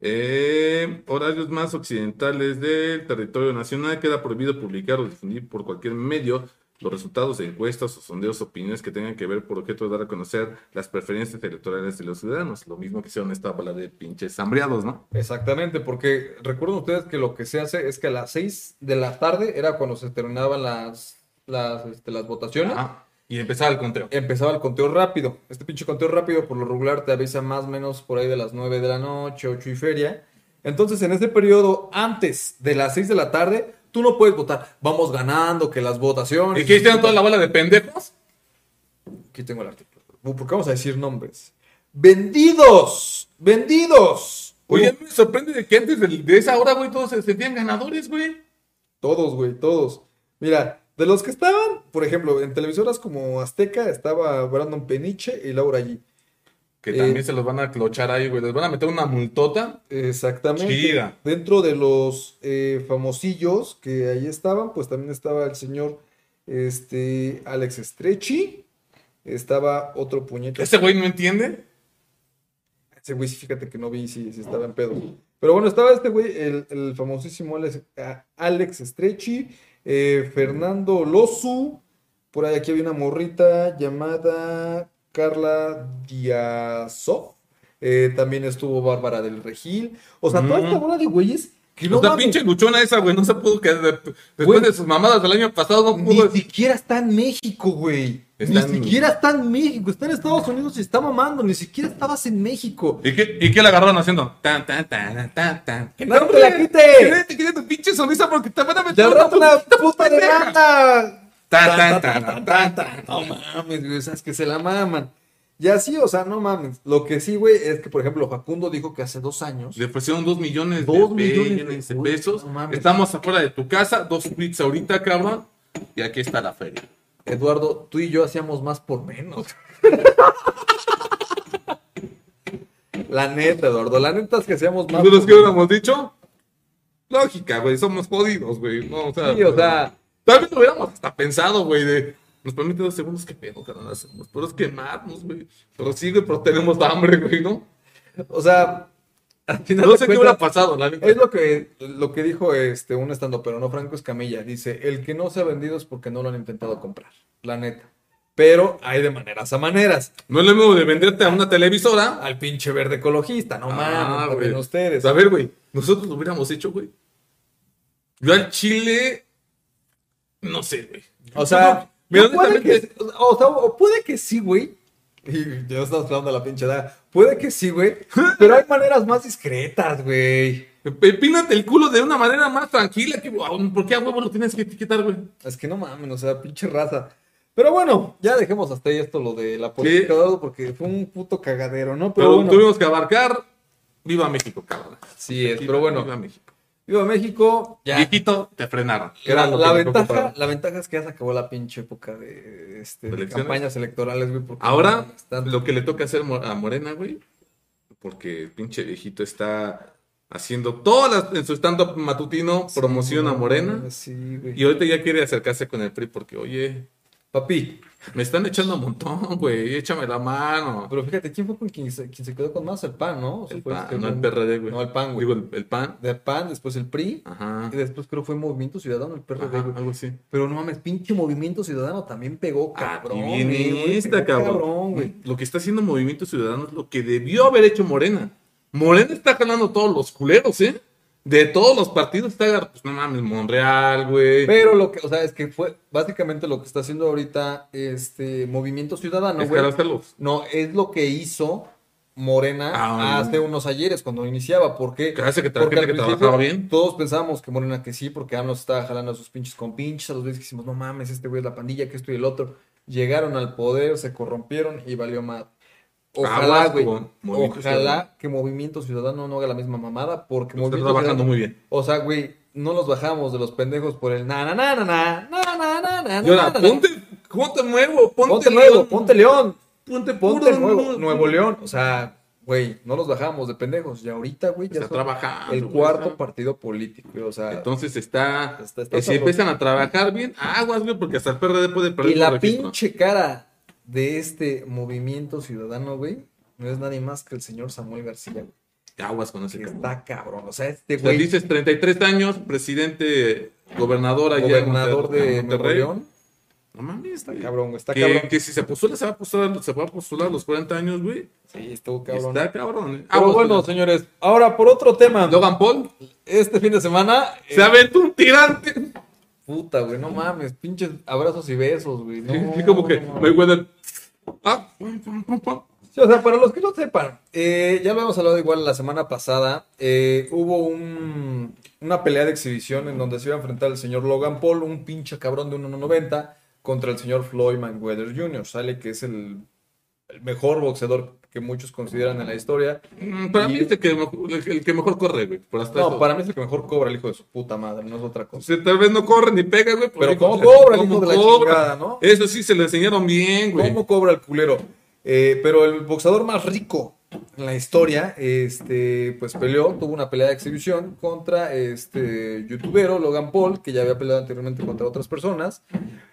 eh, horarios más occidentales del territorio nacional, queda prohibido publicar o difundir por cualquier medio los resultados de encuestas o sondeos, opiniones que tengan que ver por objeto de dar a conocer las preferencias electorales de los ciudadanos. Lo mismo que hicieron esta bola de pinches hambriados, ¿no? Exactamente, porque recuerden ustedes que lo que se hace es que a las 6 de la tarde era cuando se terminaban las, las, este, las votaciones. Ajá. Y empezaba el conteo. empezaba el conteo rápido. Este pinche conteo rápido, por lo regular, te avisa más o menos por ahí de las 9 de la noche, 8 y feria. Entonces, en ese periodo, antes de las 6 de la tarde, tú no puedes votar. Vamos ganando, que las votaciones. ¿Y qué hicieron toda la bola de pendejos? Aquí tengo el artículo. ¿Por qué vamos a decir nombres? ¡Vendidos! ¡Vendidos! Oye, a mí me sorprende de que antes de, de esa hora, güey, todos se sentían ganadores, güey. Todos, güey, todos. Mira, de los que estaban, por ejemplo, en televisoras como Azteca estaba Brandon Peniche y Laura G. Que Eh, también se los van a clochar ahí, güey. Les van a meter una multota. Exactamente. Chida. Dentro de los eh, famosillos que ahí estaban, pues también estaba el señor este, Alex Estrechi. Estaba otro puñete. Ese güey no entiende. Ese güey, sí, fíjate que no vi si, si estaba en pedo. Pero bueno, estaba este güey, el, el famosísimo Alex, Alex Estrechi, eh, Fernando Lozu. Por ahí aquí había una morrita llamada Carla Diazov. Eh, también estuvo Bárbara del Regil. O sea, toda esta bola de güeyes que no o sea, mames, pinche luchona esa, güey. No se pudo quedar. de- después Güey. de sus mamadas del año pasado, no Ni pudo. siquiera está en México, güey. Ni siquiera está en México. Está en Estados Unidos y está mamando. Ni siquiera estabas en México. ¿Y qué, ¿Y qué le agarraron haciendo? Tan, tan, tan, tan, tan. ¡Que ¡No te la quite! ¡Que te quite tu pinche sonrisa porque te van a meter ¡Ya rato una puta de pendeja! banda! Tan, tan, tan, tan. No mames, güey, sabes que se la maman. Y así, o sea, no mames. Lo que sí, güey, es que, por ejemplo, Facundo dijo que hace dos años. Le ofrecieron dos millones Dos de millones de de pesos. no mames. Estamos afuera de tu casa, dos tweets ahorita, cabrón. Y aquí está la feria. Eduardo, tú y yo hacíamos más por menos. la neta, Eduardo, la neta es que hacíamos más. ¿Nosotros por qué menos. hubiéramos dicho? Lógica, güey, somos jodidos, güey. No, o sea, Sí, o sea, Tal vez lo hubiéramos hasta pensado, güey, de... Nos permite dos segundos, qué pedo, carnal, hacemos. Pero es quemarnos, güey. Pero sí, güey, pero tenemos hambre, güey, ¿no? o sea, al final No sé qué hubiera pasado, la neta. Es lo que, lo que dijo este, un estando, pero no Franco Escamilla. Dice, el que no se ha vendido es porque no lo han intentado comprar. La neta. Pero hay de maneras a maneras. No es lo mismo de venderte a una televisora. Al pinche verde ecologista, no Ah, mames, ustedes. A ver, güey, nosotros lo hubiéramos hecho, güey. Yo al Chile, no sé, güey. O sea, Mira, no puede que, o sea, o puede que sí, güey. Y ya estamos hablando de la pinche edad. Puede que sí, güey. (laughs) Pero hay maneras más discretas, güey. Pínate el culo de una manera más tranquila. Que, ¿Por qué a huevo lo tienes que etiquetar, güey? Es que no mames, o sea, pinche raza. Pero bueno, ya dejemos hasta ahí esto lo de la política, Eduardo, porque fue un puto cagadero, ¿no? Pero, Pero bueno, tuvimos que abarcar. Viva México, cabrón. sí es, pero bueno, Viva México. Viva México, ya. Viejito, te frenaron. La, ventaja, la ventaja es que ya se acabó la pinche época de, este, de campañas electorales, güey. porque Ahora, están- lo que le toca hacer a Morena, güey, porque el pinche viejito está haciendo todas las, en su stand-up matutino, promoción a Morena, Sí, güey. y ahorita ya quiere acercarse con el PRI porque, oye, Papi, me están echando un montón, güey, échame la mano. pero fíjate, ¿quién fue con quien se, quien se quedó con más? El PAN, ¿no? O sea, El fue PAN, no el PRD, güey. No, el PAN, güey. Digo, el, el PAN. De PAN, después el PRI, Ajá. y después creo fue Movimiento Ciudadano, el PRD, güey. algo así. Pero no mames, pinche Movimiento Ciudadano también pegó, Ah, cabrón. y viene esta, pegó cabrón. güey. Lo que está haciendo Movimiento Ciudadano es lo que debió haber hecho Morena. Morena está jalando todos los culeros, ¿eh? De todos los partidos está, pues no mames, Monreal, güey. Pero lo que, o sea, es que fue básicamente lo que está haciendo ahorita este Movimiento Ciudadano, güey. No, es lo que hizo Morena Ah, hace unos ayeres cuando iniciaba. porque Que hace que Porque al que trabajaba bien. Todos pensábamos que Morena que sí, porque AMLO estaba jalando a sus pinches con pinches. A los veces que hicimos, no mames, este güey es la pandilla, que esto y el otro. Llegaron al poder, se corrompieron y valió más. Ojalá, güey. Ojalá que Movimiento Ciudadano no haga la misma mamada, porque Está trabajando muy bien. O sea, güey, no nos bajamos de los pendejos por el na na na na na na na na na ponte, ponte nuevo, ponte, Ponte nuevo, ponte León. ponte Ponte nuevo, nuevo. León. O sea, güey, no nos bajamos de pendejos. Y ahorita, güey, ya Está trabajando. el cuarto partido político. O sea, Entonces está, eh, si empiezan a trabajar bien, aguas, güey, porque hasta el PRD puede perder y la pinche cara de este movimiento ciudadano, güey, no es nadie más que el señor Samuel García, güey. Aguas con ese cabrón. está cabrón. O sea, este O sea, güey, dices 33 años, presidente, gobernador allá gobernador de Nuevo. León, No mames, está cabrón, güey, está que, cabrón. que si se postula, se va a postular, se va a postular a los 40 años, güey. Sí, estuvo cabrón. Está cabrón. eh. Pero bueno, señores, ahora por otro tema. Logan Paul Este fin de semana, se eh, aventó un tirante. puta, güey, no mames, pinches abrazos y besos, güey. No, Sí, como que no. Mayweather. Ah, o sea, para los que no sepan, eh, ya lo habíamos hablado igual la semana pasada, eh, hubo un- una pelea de exhibición en donde se iba a enfrentar el señor Logan Paul, un pinche cabrón de 1.90, contra el señor Floyd Mayweather Jr., sale que es el, el mejor boxeador que muchos consideran en la historia. Mm, Para mí es el que, mejor- el, el que mejor corre, güey. Por hasta No, eso. para mí es el que mejor cobra el hijo de su puta madre, no es otra O cosa. sea, tal vez no corre ni pega, güey. Pero ¿cómo cobra el ¿cómo hijo de la cobra? chingada, no? Eso sí, se lo enseñaron bien, güey. ¿Cómo cobra el culero? Eh, pero el boxeador más rico en la historia, este, pues peleó, tuvo una pelea de exhibición contra este youtubero Logan Paul, que ya había peleado anteriormente contra otras personas.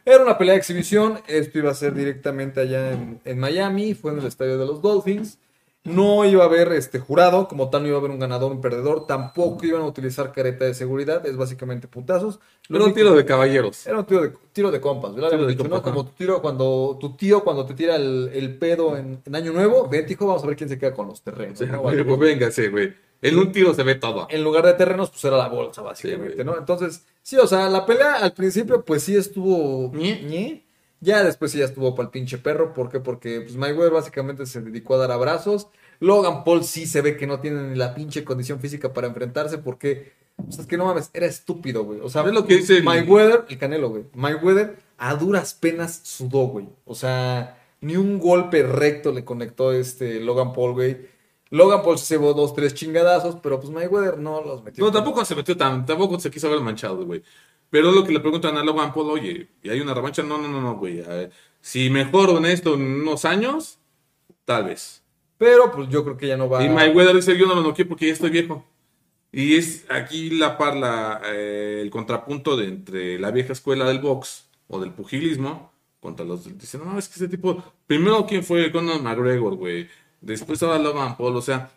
Era una pelea de exhibición, esto iba a ser directamente allá en, en Miami, fue en el estadio de los Dolphins. No iba a haber este jurado, como tal no iba a haber un ganador, un perdedor, tampoco iban a utilizar careta de seguridad, es básicamente putazos. Lo Era un tiro de caballeros. era un tiro de, tiro de compas, ¿verdad? Tiro de dicho, ¿no? Como tu, tiro cuando, tu tío cuando te tira el, el pedo en, en Año Nuevo, vente hijo, vamos a ver quién se queda con los terrenos. O sea, ¿no? pues véngase, güey. En un tiro se ve todo. En lugar de terrenos, pues era la bolsa, básicamente, Sí. ¿no? Entonces, sí, o sea, la pelea al principio, pues sí estuvo... Ñe. ñe. Ya después sí ya estuvo para el pinche perro. ¿Por qué? Porque pues, Mayweather básicamente se dedicó a dar abrazos. Logan Paul sí se ve que no tiene ni la pinche condición física para enfrentarse porque... Pues es que no mames, era estúpido, güey. O sea, Es lo que dice el- Mayweather, el Canelo, güey. Mayweather a duras penas sudó, güey. O sea, ni un golpe recto le conectó este Logan Paul, güey. Logan Paul se llevó dos, tres chingadazos, pero pues Mayweather no los metió. No, tampoco se metió tan, tampoco se quiso ver manchado, güey. Pero lo que le preguntan a Logan Paul, oye, ¿y hay una revancha? No, no, no, no, güey. Si mejoro en esto en unos años, tal vez. Pero pues yo creo que ya no va. Y Mayweather dice, yo no lo noqué porque ya estoy viejo. Y es aquí la par, la, eh, el contrapunto de entre la vieja escuela del box o del pugilismo contra los... Dicen, no, es que ese tipo... Primero, ¿quién fue? Conor McGregor, güey. Después ahora Logan Paul, o sea...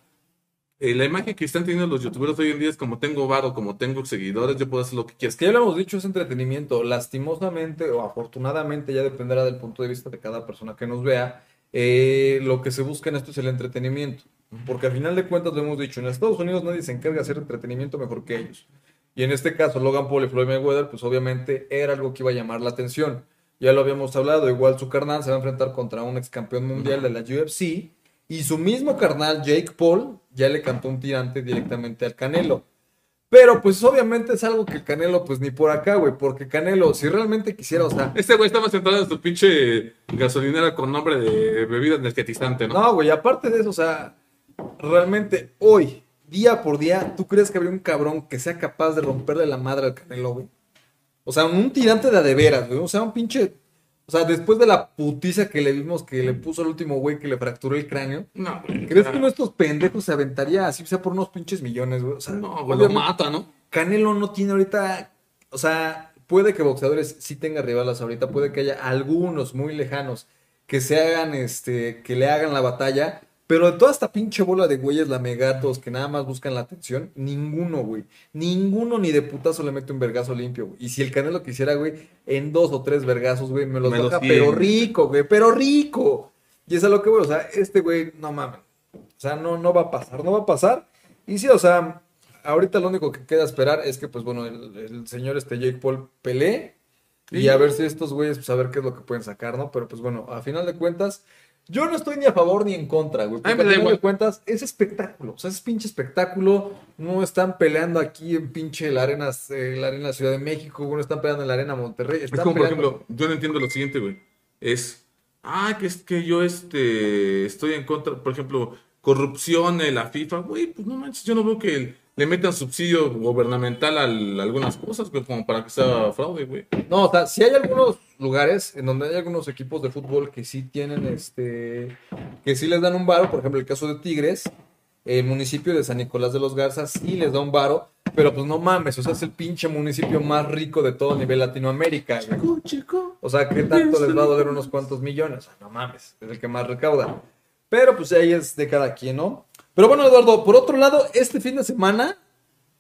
eh, la imagen que están teniendo los youtubers hoy en día es como tengo varo, como tengo seguidores, yo puedo hacer lo que quieras. que ya lo hemos dicho, es entretenimiento. Lastimosamente o afortunadamente, ya dependerá del punto de vista de cada persona que nos vea. eh, lo que se busca en esto es el entretenimiento. Porque al final de cuentas lo hemos dicho, en Estados Unidos nadie se encarga de hacer entretenimiento mejor que ellos. Y en este caso, Logan Paul y Floyd Mayweather, pues obviamente era algo que iba a llamar la atención. Ya lo habíamos hablado, igual su carnal se va a enfrentar contra un ex campeón mundial de la UFC. Y su mismo carnal, Jake Paul, ya le cantó un tirante directamente al Canelo. Pero pues obviamente es algo que Canelo pues ni por acá, güey, porque Canelo si realmente quisiera, o sea, Este güey estaba sentado en su pinche gasolinera con nombre de bebida energetizante, ¿no? no, güey, aparte de eso, o sea, realmente hoy, día por día, ¿tú crees que habría un cabrón que sea capaz de romperle la madre al Canelo, güey? O sea, un tirante de a de veras, güey, o sea, un pinche, o sea, después de la putiza que le vimos que le puso al último güey que le fracturó el cráneo, No, güey. ¿crees que uno de estos pendejos se aventaría así, sea por unos pinches millones, güey? O sea, No, güey, lo mata, ¿no? Canelo no tiene ahorita, o sea, puede que boxeadores sí tenga rivales ahorita, puede que haya algunos muy lejanos que se hagan, este, que le hagan la batalla, pero de toda esta pinche bola de güeyes lamegatos que nada más buscan la atención, ninguno, güey, ninguno ni de putazo le mete un vergazo limpio, güey. Y si el Canelo quisiera, güey, en dos o tres vergazos, güey, me los Me baja, pero rico, güey, pero rico. Y es a lo que voy, o sea, este güey, no mames. O sea, no, no va a pasar, no va a pasar. Y sí, o sea, ahorita lo único que queda esperar es que, pues bueno, el, el señor este Jake Paul pelee y a ver si estos güeyes, pues a ver qué es lo que pueden sacar, ¿no? Pero pues bueno, a final de cuentas, yo no estoy ni a favor ni en contra, güey. Porque Ay, me a da final igual. de cuentas es espectáculo, o sea, es pinche espectáculo. No están peleando aquí en pinche la arena, eh, la arena Ciudad de México, no están peleando en la arena Monterrey. Es como, por ejemplo, yo no entiendo lo siguiente, güey. Es, ah, que es que yo este, estoy en contra, por ejemplo, corrupción en la FIFA. Güey, pues no manches, yo no veo que le metan subsidio gubernamental a algunas cosas, güey, como para que sea fraude, güey. No, o sea, si hay algunos lugares en donde hay algunos equipos de fútbol que sí tienen este, que sí les dan un varo, por ejemplo, el caso de Tigres, el municipio de San Nicolás de los Garzas sí les da un varo, pero pues no mames, o sea, es el pinche municipio más rico de todo nivel Latinoamérica, güey. chico. O sea, ¿qué tanto les va a doler unos cuantos millones? O sea, no mames, es el que más recauda. Pero pues ahí es de cada quien, ¿no? Pero bueno, Eduardo, por otro lado, este fin de semana,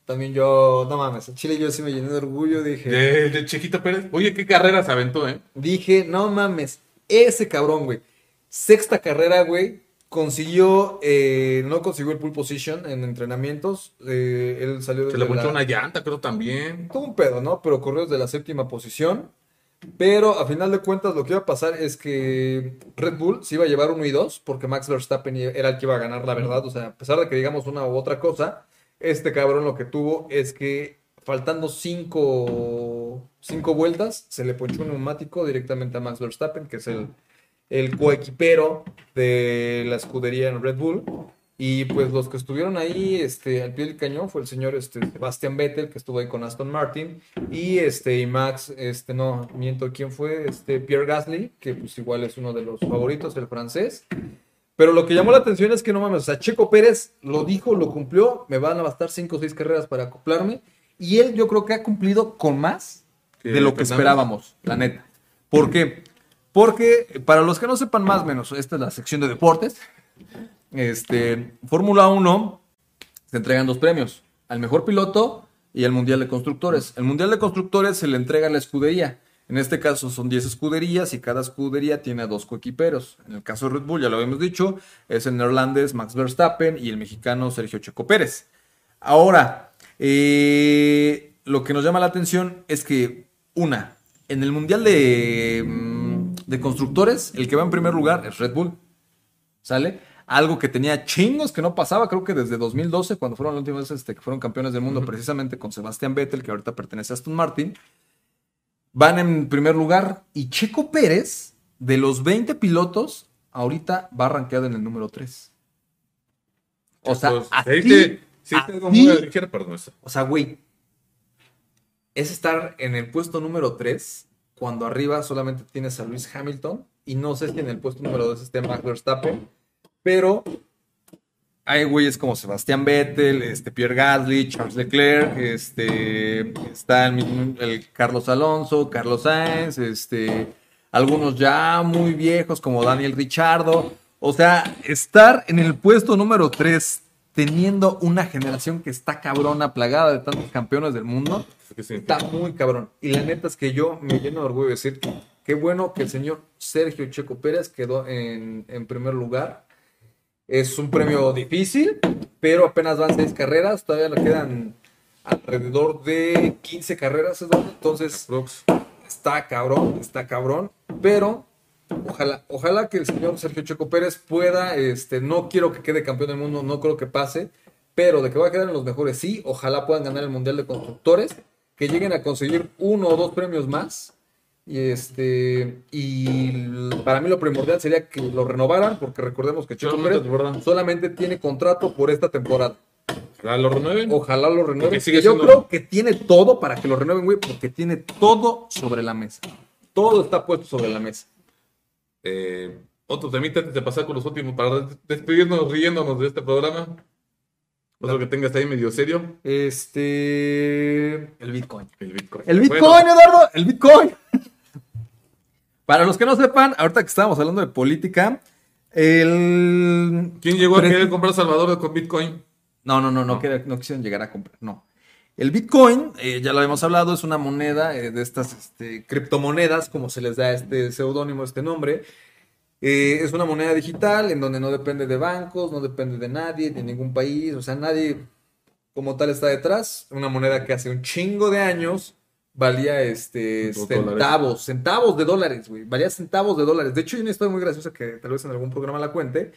también yo, no mames, en Chile yo sí me llené de orgullo, dije... De, de Chiquito Pérez. Oye, qué carrera se aventó, ¿eh? Dije, no mames, ese cabrón, güey. Sexta carrera, güey. Consiguió, eh, no consiguió el pole position en entrenamientos. eh, él salió Se le ponchó la- una llanta, creo también. Tuvo un pedo, ¿no? Pero corrió desde la séptima posición. Pero a final de cuentas lo que iba a pasar es que Red Bull se iba a llevar uno y dos porque Max Verstappen era el que iba a ganar la verdad. O sea, a pesar de que digamos una u otra cosa, este cabrón lo que tuvo es que faltando cinco, cinco vueltas se le ponchó un neumático directamente a Max Verstappen, que es el, el coequipero de la escudería en Red Bull. Y pues los que estuvieron ahí este, al pie del cañón fue el señor este, Sebastian Vettel, que estuvo ahí con Aston Martin, y este y Max, este no, miento, ¿quién fue? Este Pierre Gasly, que pues igual es uno de los favoritos, el francés. Pero lo que llamó la atención es que no mames, o sea, Checo Pérez lo dijo, lo cumplió, me van a bastar 5 o 6 carreras para acoplarme, y él yo creo que ha cumplido con más de lo que esperábamos, la neta. ¿Por qué? Porque, para los que no sepan más o menos, esta es la sección de deportes. Este, Fórmula 1 se entregan dos premios, al mejor piloto y al Mundial de Constructores. El Mundial de Constructores se le entrega a la escudería. En este caso son 10 escuderías y cada escudería tiene dos coequiperos. En el caso de Red Bull, ya lo habíamos dicho, es el neerlandés Max Verstappen y el mexicano Sergio Checo Pérez. Ahora, eh, lo que nos llama la atención es que, una, en el Mundial de, mm, de Constructores, el que va en primer lugar es Red Bull. ¿Sale? Algo que tenía chingos que no pasaba, creo que desde 2012, cuando fueron la última vez este, que fueron campeones del mundo, precisamente con Sebastián Vettel, que ahorita pertenece a Aston Martin. Van en primer lugar y Checo Pérez, de los 20 pilotos, ahorita va rankeado en el número 3. O sea, así, sí muy ligera, perdón, o sea, güey, es estar en el puesto número 3 cuando arriba solamente tienes a Luis Hamilton y no sé si en el puesto número 2 esté Max Verstappen, pero hay güeyes como Sebastián Vettel, este Pierre Gasly, Charles Leclerc, este está el, mismo- el Carlos Alonso, Carlos Sainz, este algunos ya muy viejos como Daniel Richardo, o sea, estar en el puesto número 3 teniendo una generación que está cabrona, plagada de tantos campeones del mundo, está muy cabrón. Y la neta es que yo me lleno de orgullo de decir que qué bueno que el señor Sergio Checo Pérez quedó en, en primer lugar. Es un premio difícil, pero apenas van seis carreras, todavía le quedan alrededor de 15 carreras, Eduardo. Entonces, está cabrón, está cabrón, pero ojalá, ojalá que el señor Sergio Checo Pérez pueda, este, no quiero que quede campeón del mundo, no creo que pase, pero de que va a quedar en los mejores, sí, ojalá puedan ganar el Mundial de Constructores, que lleguen a conseguir uno o dos premios más. Y este y para mí lo primordial sería que lo renovaran, porque recordemos que Solamente Pérez solamente tiene contrato por esta temporada. Ojalá lo renueven. Ojalá lo renueven. Sigue yo siendo- creo que tiene todo para que lo renueven, güey, porque tiene todo sobre la mesa. Todo está puesto sobre la mesa. Eh, otro temita antes de pasar con los últimos para des- despedirnos riéndonos de este programa. Otro que tengas ahí medio serio. Este. El Bitcoin. El Bitcoin. El Bueno, Bitcoin, Eduardo, el Bitcoin. (laughs) Para los que no sepan, ahorita que estábamos hablando de política, el. ¿Quién llegó a querer comprar Salvador con Bitcoin? No, no, no, no, no quisieron llegar a comprar, no. El Bitcoin, eh, ya lo habíamos hablado, es una moneda eh, de estas este, criptomonedas, como se les da este seudónimo, este nombre. Eh, es una moneda digital en donde no depende de bancos, no depende de nadie, de ningún país, o sea, nadie como tal está detrás. Una moneda que hace un chingo de años valía este centavos, centavos de dólares, güey. Valía centavos de dólares. De hecho, hay una historia muy graciosa que tal vez en algún programa la cuente.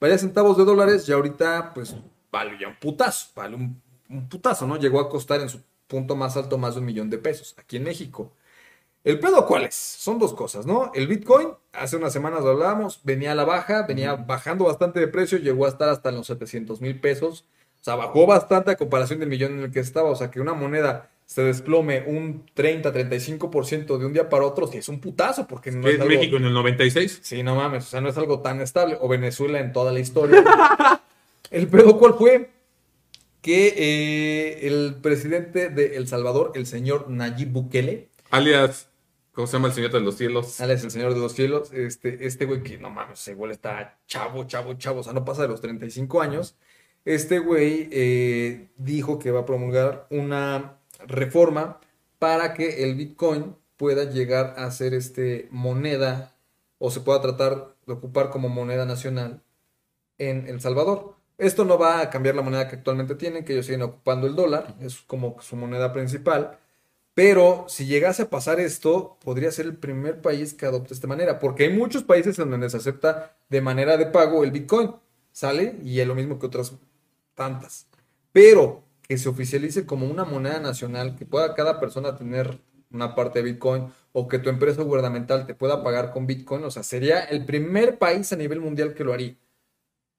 Valía centavos de dólares y ahorita, pues, vale ya un putazo, vale un, un putazo, ¿no? Llegó a costar en su punto más alto más de un millón de pesos aquí en México. ¿El pedo cuál es? Son dos cosas, ¿no? El Bitcoin, hace unas semanas lo hablábamos, venía a la baja, venía bajando bastante de precio, llegó a estar hasta los 700 mil pesos. O sea, bajó bastante a comparación del millón en el que estaba. O sea, que una moneda se desplome un 30-35% de un día para otro, sí es un putazo, porque no ¿Qué es es algo... México en el 96? Sí, no mames, o sea, no es algo tan estable. O Venezuela en toda la historia. (laughs) el pedo, ¿cuál fue? Que eh, el presidente de El Salvador, el señor Nayib Bukele, Alias, ¿cómo se llama el Señor de los Cielos? Alex, el señor de los cielos, este, este güey que no mames, ese güey está chavo, chavo, chavo, o sea, no pasa de los 35 años. Este güey eh, dijo que va a promulgar una reforma para que el Bitcoin pueda llegar a ser este moneda o se pueda tratar de ocupar como moneda nacional en El Salvador. Esto no va a cambiar la moneda que actualmente tienen, que ellos siguen ocupando el dólar, es como su moneda principal. Pero si llegase a pasar esto, podría ser el primer país que adopte esta manera, porque hay muchos países en donde se acepta de manera de pago el Bitcoin, ¿sale? Y es lo mismo que otras tantas. Pero que se oficialice como una moneda nacional, que pueda cada persona tener una parte de Bitcoin o que tu empresa gubernamental te pueda pagar con Bitcoin, o sea, sería el primer país a nivel mundial que lo haría.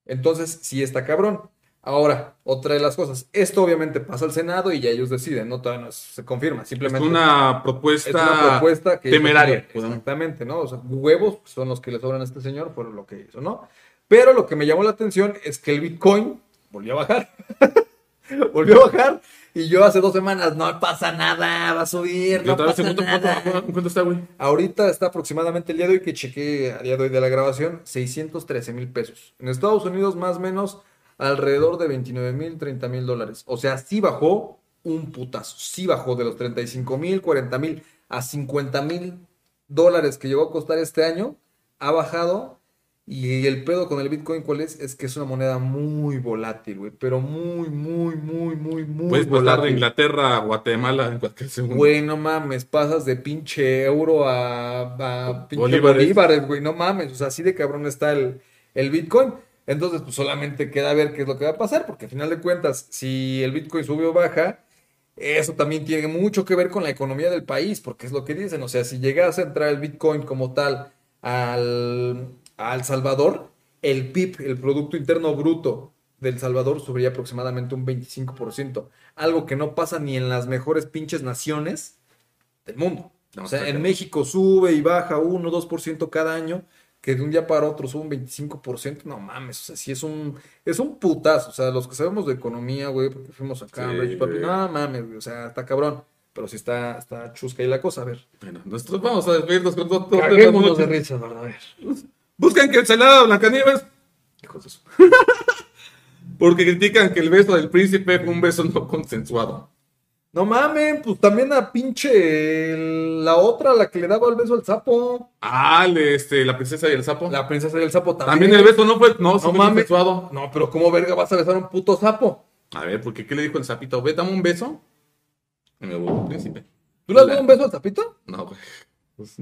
Entonces, sí está cabrón. Ahora, otra de las cosas, esto obviamente pasa al Senado y ya ellos deciden, no todavía no se confirma, Es simplemente una propuesta, es una propuesta que temeraria. Exactamente, ¿no? O sea, huevos son los que le sobran a este señor por lo que hizo, ¿no? Pero lo que me llamó la atención es que el Bitcoin volvió a bajar. (laughs) (laughs) volvió a bajar. Y yo hace dos semanas, no pasa nada, va a subir, Y no otra vez, pasa ¿en cuánto, nada. cuánto- cuánto está, güey? Ahorita está aproximadamente el día de hoy que chequé, a día de hoy de la grabación, 613 mil pesos. En Estados Unidos, más o menos, alrededor de 29 mil, 30 mil dólares. O sea, sí bajó un putazo. Sí bajó de los 35 mil, 40 mil a 50 mil dólares que llegó a costar este año. Ha bajado. Y el pedo con el Bitcoin, ¿cuál es? Es que es una moneda muy volátil, güey. Pero muy, muy, muy, muy, muy Puedes pasar de volátil. Inglaterra a Guatemala en cualquier segundo. Güey, no mames, pasas de pinche euro a, a pinche Bolívares. bolívares, güey, no mames, o sea, así de cabrón está el, el Bitcoin. Entonces, pues solamente queda ver qué es lo que va a pasar, porque al final de cuentas, si el Bitcoin sube o baja, eso también tiene mucho que ver con la economía del país, porque es lo que dicen, o sea, si llegase a entrar el Bitcoin como tal al, a El Salvador, el PIB, el Producto Interno Bruto del Salvador, subiría aproximadamente un 25%, algo que no pasa ni en las mejores pinches naciones del mundo. No, o sea, en. México sube y baja 1 2% cada año, que de un día para otro sube un 25%, no mames, o sea, sí es un, es un putazo, o sea, los que sabemos de economía, güey, porque fuimos a Cambridge, papi, no mames, güey, o sea, está cabrón, pero sí está, está chusca ahí la cosa, a ver. Bueno, nosotros vamos a despedirnos con dos dos- Caguémonos de risa, ¿verdad? A ver. (laughs) Busquen que el celado Blancanieves. Hijos de su- (laughs) Porque critican que el beso del príncipe fue un beso no consensuado. No mames, pues también a pinche el- la otra, la que le daba el beso al sapo. Ah, este, la princesa y el sapo. La princesa del sapo también. También el beso no fue, no, sí No fue mames. consensuado. No, pero ¿cómo verga vas a besar a un puto sapo? A ver, porque ¿qué le dijo el sapito? Ve, dame un beso. Y me volvió príncipe. ¿Tú le has dado un beso al sapito? No, güey. Pues,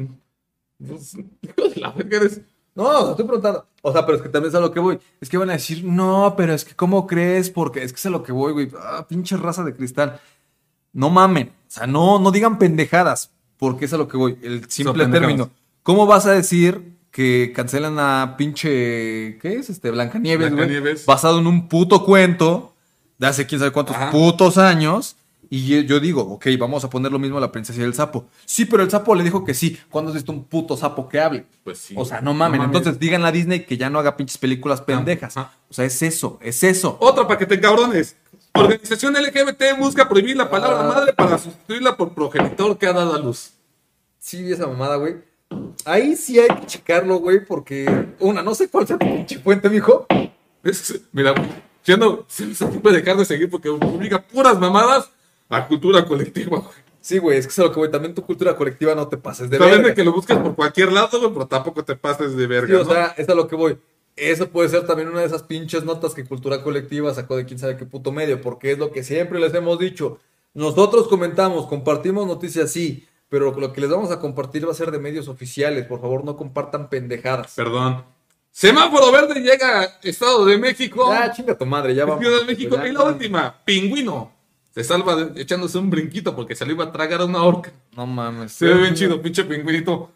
pues, hijo de la verga eres. No, estoy preguntando. O sea, pero es que también es a lo que voy. Es que van a decir, no, pero es que ¿cómo crees? Porque es que es a lo que voy, güey. Ah, pinche raza de cristal. No mamen. O sea, no, no digan pendejadas. Porque es a lo que voy. El simple término. ¿Cómo vas a decir que cancelan a pinche. ¿Qué es? Este, Blancanieves, güey. Blancanieves. Basado en un puto cuento de hace quién sabe cuántos Ajá. putos años. Y yo- digo, ok, vamos a poner lo mismo a la princesa y el sapo. Sí, pero el sapo le dijo que sí. ¿Cuándo has visto un puto sapo que hable? Pues sí. O sea, no mamen. mames. Entonces díganle a Disney que ya no haga pinches películas pendejas. ajá. O sea, es eso, es eso. Otra para que te cabrones. Organización LGBT busca prohibir la palabra Ah. madre para sustituirla por progenitor que ha dado a luz. Sí, esa mamada, güey. Ahí sí hay que checarlo, güey, porque una, no sé cuál sea tu pinche fuente, mijo. Es, mira, yo no se se puede dejar de seguir porque publica puras mamadas a cultura colectiva, güey. Sí, güey, es que es a lo que voy. También tu cultura colectiva no te pases de Saben verga. de que lo busques por cualquier lado, güey, pero tampoco te pases de verga, Sí, o ¿no? sea, es a lo que voy. Eso puede ser también una de esas pinches notas que Cultura Colectiva sacó de quién sabe qué puto medio, porque es lo que siempre les hemos dicho. Nosotros comentamos, compartimos noticias, sí, pero lo que les vamos a compartir va a ser de medios oficiales. Por favor, no compartan pendejadas. Perdón. Semáforo verde llega a Estado de México. Ya, chinga tu madre, ya vamos. Ciudad de México. Ya, Y la ya. última, pingüino. Se salva de- echándose un brinquito porque se le iba a tragar a una orca. No mames. Se ve bien chido, pinche pingüinito.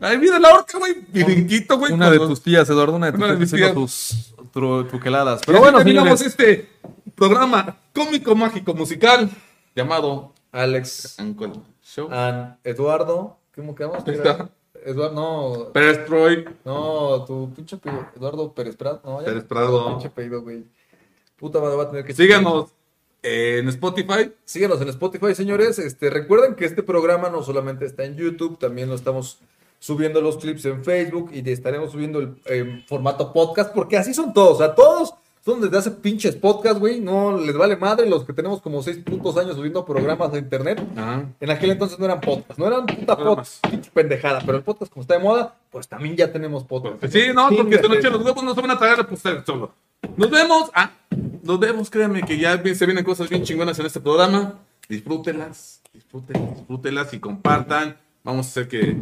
Ay, mira la orca, güey. Brinquito, güey. Una de tus tías, Eduardo, una de tus Una de tías tus tru- truqueladas. Pero bueno, terminamos señores. este programa cómico, mágico, musical llamado Alex, Uncle Show. An, Eduardo, ¿cómo quedamos? Está. Eduardo, no, Pérez Troy. no, tu pinche Eduardo Pérez Prado, no, ya. Pérez Prado. Pinche apellido, güey. Puta madre, va a tener que Síganos en Spotify. Síganos en Spotify, señores. Este, recuerden que este programa no solamente está en YouTube, también lo estamos subiendo los clips en Facebook y estaremos subiendo el formato podcast, porque así son todos. O sea, todos son desde hace pinches podcast, güey. No les vale madre los que tenemos como seis putos años subiendo programas de internet. Ajá. En aquel entonces no eran podcast, no eran puta podcast, pinche pendejada, pero el podcast como está de moda, pues también ya tenemos podcast. Sí, no, porque Chíngate. esta noche los huevos no se van a tragar a ustedes solo. Nos vemos. Ah, nos vemos, créanme que ya se vienen cosas bien chingonas en este programa. Disfrútenlas, disfrútenlas, disfrútenlas y compartan. Vamos a hacer que.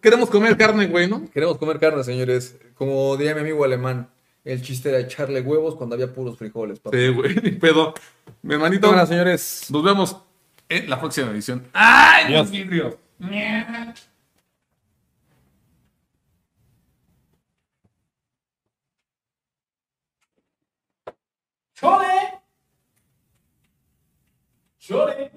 Queremos comer carne, güey, ¿no? Queremos comer carne, señores. Como diría mi amigo alemán, el chiste era echarle huevos cuando había puros frijoles. papi. Sí, güey, ni pedo. Mi hermanito, Bueno, señores. nos vemos en la próxima edición. ¡Ay, Adiós. los Surely. Surely.